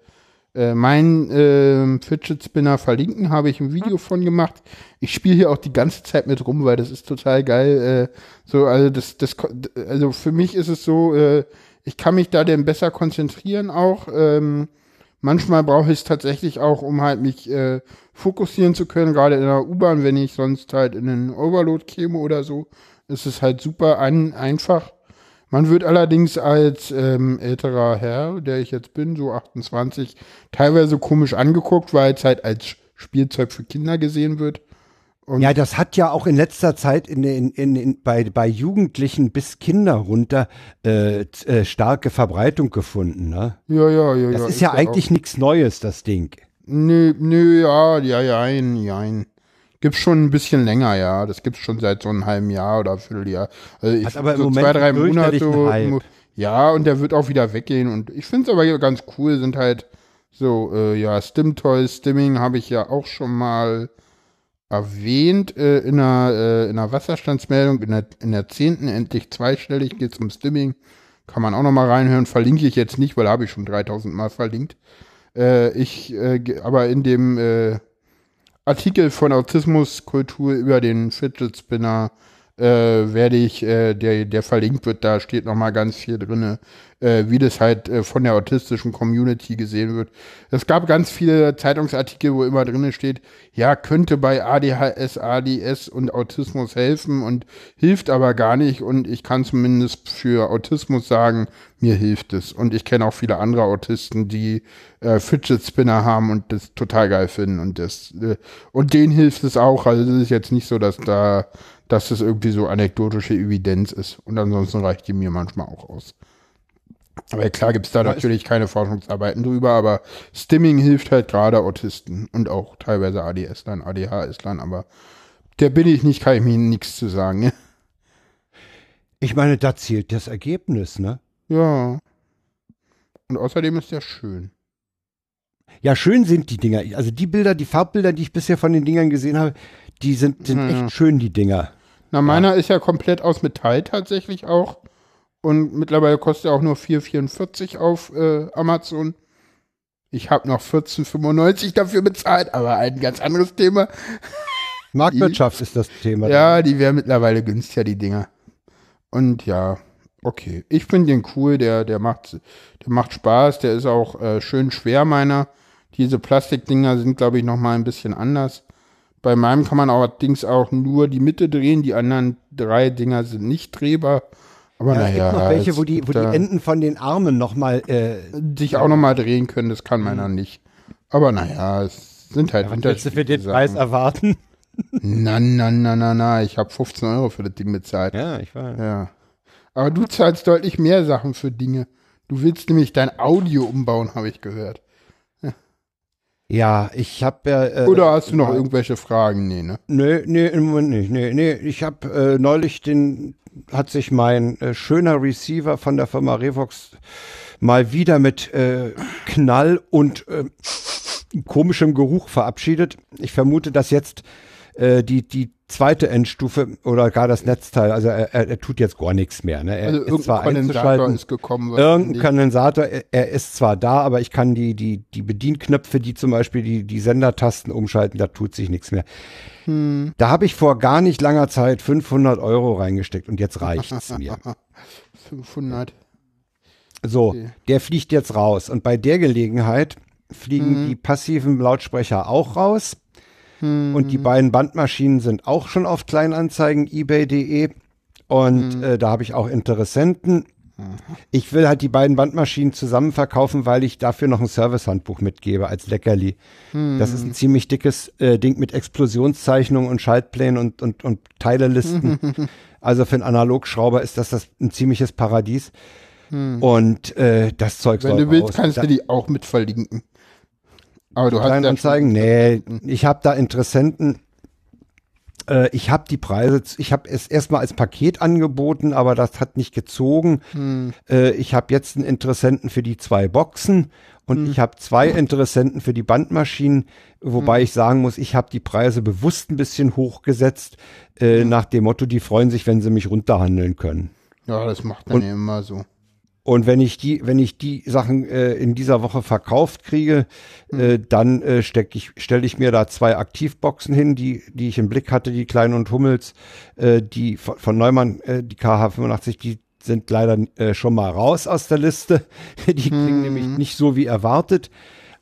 äh, meinen äh, Fidget Spinner verlinken, habe ich ein Video von gemacht. Ich spiele hier auch die ganze Zeit mit rum, weil das ist total geil. Äh, so, also das, das, also für mich ist es so, äh, ich kann mich da denn besser konzentrieren auch. Ähm, manchmal brauche ich es tatsächlich auch, um halt mich äh, fokussieren zu können, gerade in der U-Bahn, wenn ich sonst halt in einen Overload käme oder so, ist es halt super ein, einfach. Man wird allerdings als ähm, älterer Herr, der ich jetzt bin, so 28, teilweise komisch angeguckt, weil es halt als Spielzeug für Kinder gesehen wird. Und Ja, das hat ja auch in letzter Zeit in, in, in, in, bei, bei Jugendlichen bis Kinder runter äh, äh, starke Verbreitung gefunden. Ne? ja, ja, ja. Das ja, ist ja eigentlich nichts Neues, das Ding. Nö, nö, ja, ja, jein, jein. Gibt's schon ein bisschen länger, ja. Das gibt's schon seit so einem halben Jahr oder Vierteljahr. Also ich, Hat aber im so Moment zwei, drei Monate. mo- Ja, und der wird auch wieder weggehen. Und ich finde es aber hier ganz cool, sind halt so, äh, ja, Stim-Toys, Stimming habe ich ja auch schon mal erwähnt äh, in, einer, äh, in einer Wasserstandsmeldung. In der, in der zehnten endlich zweistellig geht es um Stimming. Kann man auch noch mal reinhören. Verlinke ich jetzt nicht, weil habe ich schon 3000 Mal verlinkt. Äh, ich, äh, aber in dem äh, Artikel von Autismuskultur über den Fidget Spinner äh, werde ich, äh, der, der verlinkt wird, da steht noch mal ganz viel drinne, äh, wie das halt äh, von der autistischen Community gesehen wird. Es gab ganz viele Zeitungsartikel, wo immer drinne steht, ja, könnte bei ADHS, ADS und Autismus helfen und hilft aber gar nicht und ich kann zumindest für Autismus sagen, mir hilft es. Und ich kenne auch viele andere Autisten, die äh, Fidget Spinner haben und das total geil finden und das äh, und denen hilft es auch. Also es ist jetzt nicht so, dass da dass das irgendwie so anekdotische Evidenz ist. Und ansonsten reicht die mir manchmal auch aus. Aber klar gibt es da natürlich keine Forschungsarbeiten drüber, aber Stimming hilft halt gerade Autisten und auch teilweise ADS-Lern, ADHS-Lern, aber der bin ich nicht, kann ich mir nichts zu sagen. Ne? Ich meine, da zählt das Ergebnis, ne? Ja. Und außerdem ist der schön. Ja, schön sind die Dinger. Also die Bilder, die Farbbilder, die ich bisher von den Dingern gesehen habe, die sind, sind Ja. echt schön, die Dinger. Na, meiner ist ja komplett aus Metall tatsächlich auch. Und mittlerweile kostet er auch nur 4,44 auf äh, Amazon. Ich habe noch 14,95 dafür bezahlt, aber ein ganz anderes Thema. Marktwirtschaft ist das Thema. Ja, die wären mittlerweile günstiger, die Dinger. Und ja, okay. Ich finde den cool, der, der macht, der macht Spaß, der ist auch äh, schön schwer, meiner. Diese Plastikdinger sind, glaube ich, noch mal ein bisschen anders. Bei meinem kann man allerdings auch nur die Mitte drehen, die anderen drei Dinger sind nicht drehbar. Aber Ja, es naja, gibt noch welche, es wo die, wo die Enden von den Armen nochmal, äh, sich auch noch mal drehen können, das kann Mhm. meiner nicht. Aber naja, es sind halt was willst du für den unterschiedliche Preis Sachen. erwarten? Na, na, na, na, na, ich habe 15 Euro für das Ding bezahlt. Ja, ich weiß. Ja. Aber du zahlst deutlich mehr Sachen für Dinge. Du willst nämlich dein Audio umbauen, habe ich gehört. Ja, ich habe ja. Äh, Oder hast du noch irgendwelche Fragen? Nee, ne? Nö, nee, im Moment nicht. Nee, nee. Ich habe äh, neulich den, hat sich mein äh, schöner Receiver von der Firma Revox mal wieder mit äh, Knall und äh, komischem Geruch verabschiedet. Ich vermute, dass jetzt äh, die, die zweite Endstufe oder gar das Netzteil, also er, er, er tut jetzt gar nichts mehr. Ne? Er Also ist zwar Kondensator ist gekommen. Irgendein. Kondensator, er, er ist zwar da, aber ich kann die, die, die Bedienknöpfe, die zum Beispiel die, die Sendertasten umschalten, da tut sich nichts mehr. Hm. Da habe ich vor gar nicht langer Zeit 500 Euro reingesteckt und jetzt reicht's mir. 500. So, Okay. der fliegt jetzt raus und bei der Gelegenheit fliegen Mhm. die passiven Lautsprecher auch raus Mhm. und die beiden Bandmaschinen sind auch schon auf Kleinanzeigen ebay.de und Mhm. äh, da habe ich auch Interessenten. Ich will halt die beiden Bandmaschinen zusammen verkaufen, weil ich dafür noch ein Servicehandbuch mitgebe als Leckerli. Das ist ein ziemlich dickes äh, Ding mit Explosionszeichnungen und Schaltplänen und, und, und Teilelisten. also für einen Analogschrauber ist das, das ein ziemliches Paradies. Und äh, das Zeug Wenn soll du willst, raus. kannst Da- du die auch mit verlinken. Aber du hast Kleinanzeigen? Nee, ich habe da Interessenten. Äh, ich habe die Preise, ich habe es erstmal als Paket angeboten, aber das hat nicht gezogen. Hm. Äh, ich habe jetzt einen Interessenten für die zwei Boxen und Hm. ich habe zwei Interessenten für die Bandmaschinen, wobei ich sagen muss, ich habe die Preise bewusst ein bisschen hochgesetzt, äh, Hm. nach dem Motto, die freuen sich, wenn sie mich runterhandeln können. Ja, das macht man ja immer so. Und wenn ich die, wenn ich die Sachen äh, in dieser Woche verkauft kriege, äh, dann äh, steck ich, stelle ich mir da zwei Aktivboxen hin, die, die ich im Blick hatte, die Kleinen und Hummels, äh, die von, von Neumann, äh, die KH85, die sind leider äh, schon mal raus aus der Liste. Die klingen nämlich nicht so wie erwartet.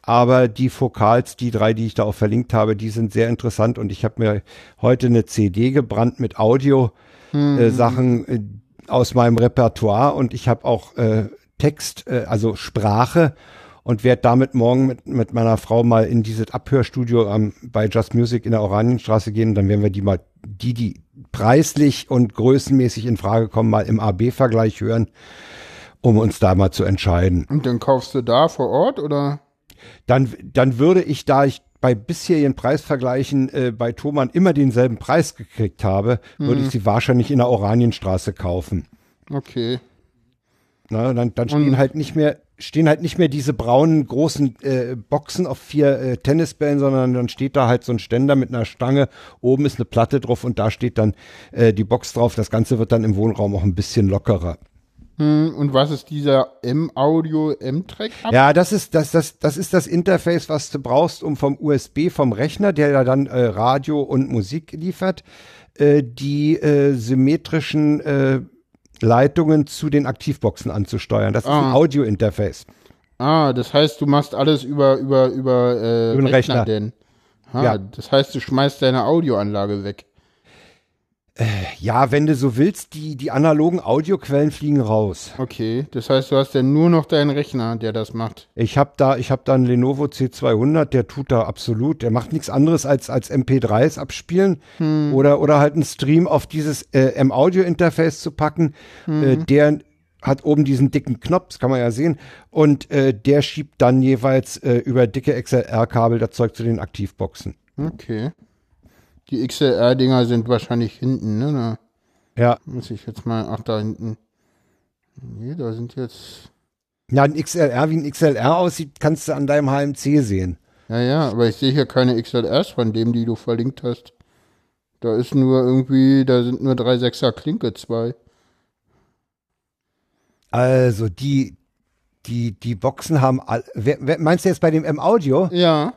Aber die Fokals, die drei, die ich da auch verlinkt habe, die sind sehr interessant. Und ich habe mir heute eine CD gebrannt mit Audio-Sachen äh, Sachen, äh, aus meinem Repertoire. Und ich habe auch äh, Text, äh, also Sprache. Und werde damit morgen mit, mit meiner Frau mal in dieses Abhörstudio am, bei Just Music in der Oranienstraße gehen. Und dann werden wir die mal, die, die preislich und größenmäßig in Frage kommen, mal im AB-Vergleich hören, um uns da mal zu entscheiden. Und dann kaufst du da vor Ort oder? dann, dann würde ich, da ich bei bisherigen Preisvergleichen äh, bei Thomann immer denselben Preis gekriegt habe, würde ich sie wahrscheinlich in der Oranienstraße kaufen. Okay. Na, dann, dann stehen Und- halt nicht mehr stehen halt nicht mehr diese braunen großen äh, Boxen auf vier äh, Tennisbällen, sondern dann steht da halt so ein Ständer mit einer Stange. Oben ist eine Platte drauf und da steht dann äh, die Box drauf. Das Ganze wird dann im Wohnraum auch ein bisschen lockerer. Hm, Und was ist dieser M-Audio M-Track? Ja, das ist das, das, das ist das Interface, was du brauchst, um vom USB, vom Rechner, der ja dann äh, Radio und Musik liefert, äh, die äh, symmetrischen äh, Leitungen zu den Aktivboxen anzusteuern. Das ist ein Ah. Audio-Interface. Ah, das heißt, du machst alles über über über, äh, Über den Rechner. denn. Ah, Ja. Das heißt, du schmeißt deine Audioanlage weg. Ja, wenn du so willst, die, die analogen Audioquellen fliegen raus. Okay, das heißt, du hast dann nur noch deinen Rechner, der das macht. Ich habe da, ich habe da einen Lenovo C200, der tut da absolut, der macht nichts anderes als als MP3s abspielen oder oder halt einen Stream auf dieses äh, M-Audio-Interface zu packen. Äh, der hat oben diesen dicken Knopf, das kann man ja sehen, und äh, der schiebt dann jeweils äh, über dicke XLR-Kabel das Zeug zu den Aktivboxen. Okay. Die XLR-Dinger sind wahrscheinlich hinten, ne? Da Ja, muss ich jetzt mal. Ach, da hinten. Nee, da sind jetzt. ja, ein XLR, wie ein XLR aussieht, kannst du an deinem HMC sehen. Ja, ja, aber ich sehe hier keine XLRs von dem, die du verlinkt hast. Da ist nur irgendwie, da sind nur drei Sechser Klinke, zwei. Also die, die, die Boxen haben, all, wer, wer, meinst du jetzt bei dem M-Audio? Ja.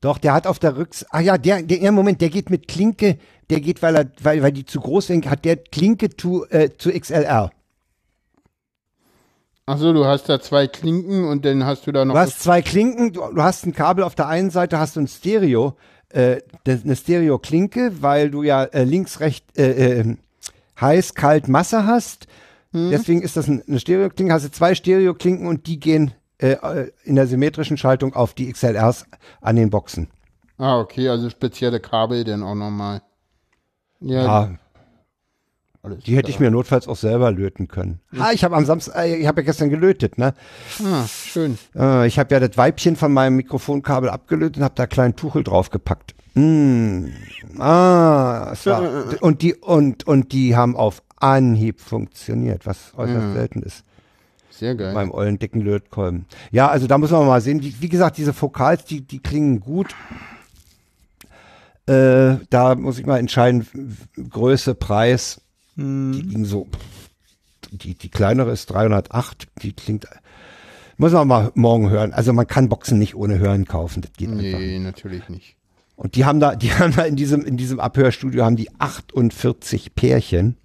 Doch, der hat auf der Rücks, ah ja, der, der, Moment, der geht mit Klinke, der geht, weil er, weil, weil die zu groß sind, hat der Klinke zu, äh, zu XLR. Achso, du hast da zwei Klinken und dann hast du da noch. Du hast zwei Klinken, du, du hast ein Kabel auf der einen Seite, hast du ein Stereo, äh, eine Stereo-Klinke, weil du ja äh, links, rechts, äh, äh, heiß, kalt, Masse hast. Deswegen ist das ein, eine Stereo-Klinke, hast du zwei Stereo-Klinken und die gehen äh, äh, in der symmetrischen Schaltung auf die XLRs an den Boxen. ah, okay, also spezielle Kabel dann auch nochmal. Ja, Ja, alles die hätte ich mir notfalls auch selber löten können. Ah, ich habe am Samstag, äh, ich habe ja gestern gelötet, ne? Ah, schön. Äh, ich habe ja das Weibchen von meinem Mikrofonkabel abgelötet und habe da kleinen Tuchel draufgepackt. Mm. Ah, es war, und die und und die haben auf Anhieb funktioniert, was äußerst selten ist Sehr geil. beim ollen dicken Lötkolben. Ja, also da muss man mal sehen. Die, wie gesagt, diese Fokals, die die klingen gut. Äh, da muss ich mal entscheiden, Größe, Preis. Die liegen so. Die, die kleinere ist 308. Die klingt. Muss man mal morgen hören. Also man kann Boxen nicht ohne Hören kaufen. Das geht einfach nicht. nee, natürlich nicht. Und die haben da, die haben da in diesem, in diesem Abhörstudio haben die 48 Pärchen.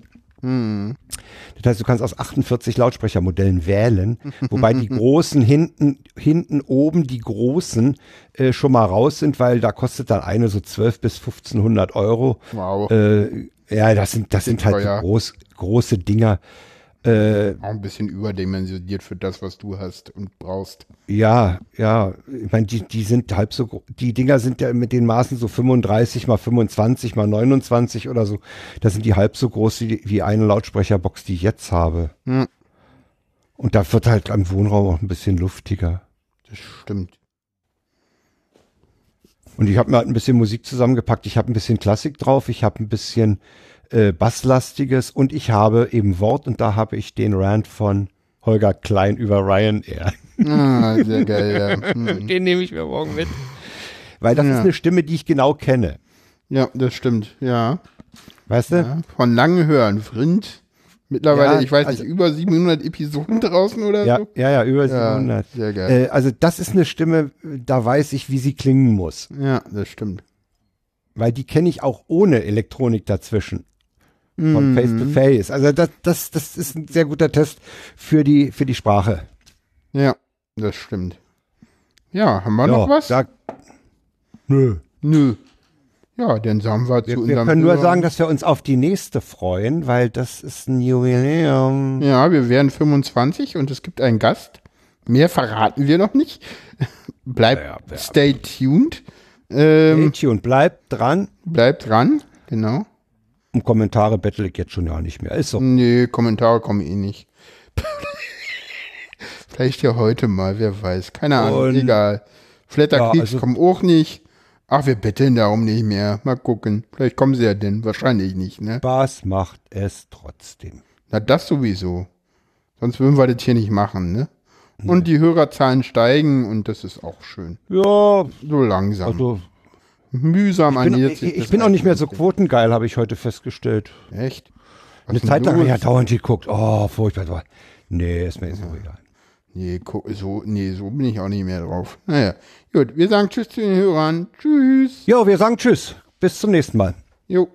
Das heißt, du kannst aus 48 Lautsprechermodellen wählen, wobei die großen hinten, hinten oben die großen äh, schon mal raus sind, weil da kostet dann eine so 12 bis 1500 Euro. Wow. Äh, ja, das sind, das sind halt groß, große Dinger. Äh, Auch ein bisschen überdimensioniert für das, was du hast und brauchst. Ja, ja, ich meine, die, die sind halb so, gro- die Dinger sind ja mit den Maßen so 35 mal 25 mal 29 oder so. Das sind die halb so groß wie, wie eine Lautsprecherbox, die ich jetzt habe. Hm. Und da wird halt am Wohnraum auch ein bisschen luftiger. Das stimmt. Und ich habe mir halt ein bisschen Musik zusammengepackt. Ich habe ein bisschen Klassik drauf, ich habe ein bisschen äh, Basslastiges und ich habe eben Wort und da habe ich den Rant von Holger Klein über Ryanair. Ah, sehr geil, ja. Hm. Den nehme ich mir morgen mit. Weil das Ja. ist eine Stimme, die ich genau kenne. Ja, das stimmt, ja. Weißt du? ja. Von langen Hören, Vrind. Mittlerweile, Ja, ich weiß also- nicht, über 700 Episoden draußen oder Ja, so. ja, ja, über Ja, 700. sehr geil. Äh, also das ist eine Stimme, da weiß ich, wie sie klingen muss. Ja, das stimmt. Weil die kenne ich auch ohne Elektronik dazwischen. Von Mhm. Face to Face. Also das, das, das ist ein sehr guter Test für die, für die Sprache. Ja, das stimmt. Ja, haben wir Ja, noch was? Da, nö. Nö. Ja, dann sagen wir, zu Wir, wir unserem können nur sagen, dass wir uns auf die nächste freuen, weil das ist ein Jubiläum. Ja, wir werden 25 und es gibt einen Gast. Mehr verraten wir noch nicht. Bleibt, Ja, ja. stay tuned. Ähm, Hey, und bleibt dran. bleibt dran, genau. Um Kommentare bettel ich jetzt schon ja nicht mehr. Ist so. Nee, Kommentare kommen eh nicht. Vielleicht ja heute mal, wer weiß. Keine Ahnung, Und- egal. Flatterklicks Ja, also- kommen auch nicht. Ach, wir betteln darum nicht mehr. Mal gucken. Vielleicht kommen sie ja denn. Wahrscheinlich nicht, ne? Spaß macht es trotzdem. Na, das sowieso. Sonst würden wir das hier nicht machen, ne? Und die Hörerzahlen steigen und das ist auch schön. Ja, So langsam. also Mühsam bin, ernährt ich, ich bin auch nicht mehr so quotengeil, habe ich heute festgestellt. Echt? Was Eine Zeit lang habe ich ja dauernd geguckt. Oh, furchtbar. Nee, ist mir jetzt auch egal. Nee, so, nee, so bin ich auch nicht mehr drauf. Naja, gut, wir sagen Tschüss zu den Hörern. Tschüss. Jo, wir sagen Tschüss. Bis zum nächsten Mal. Jo.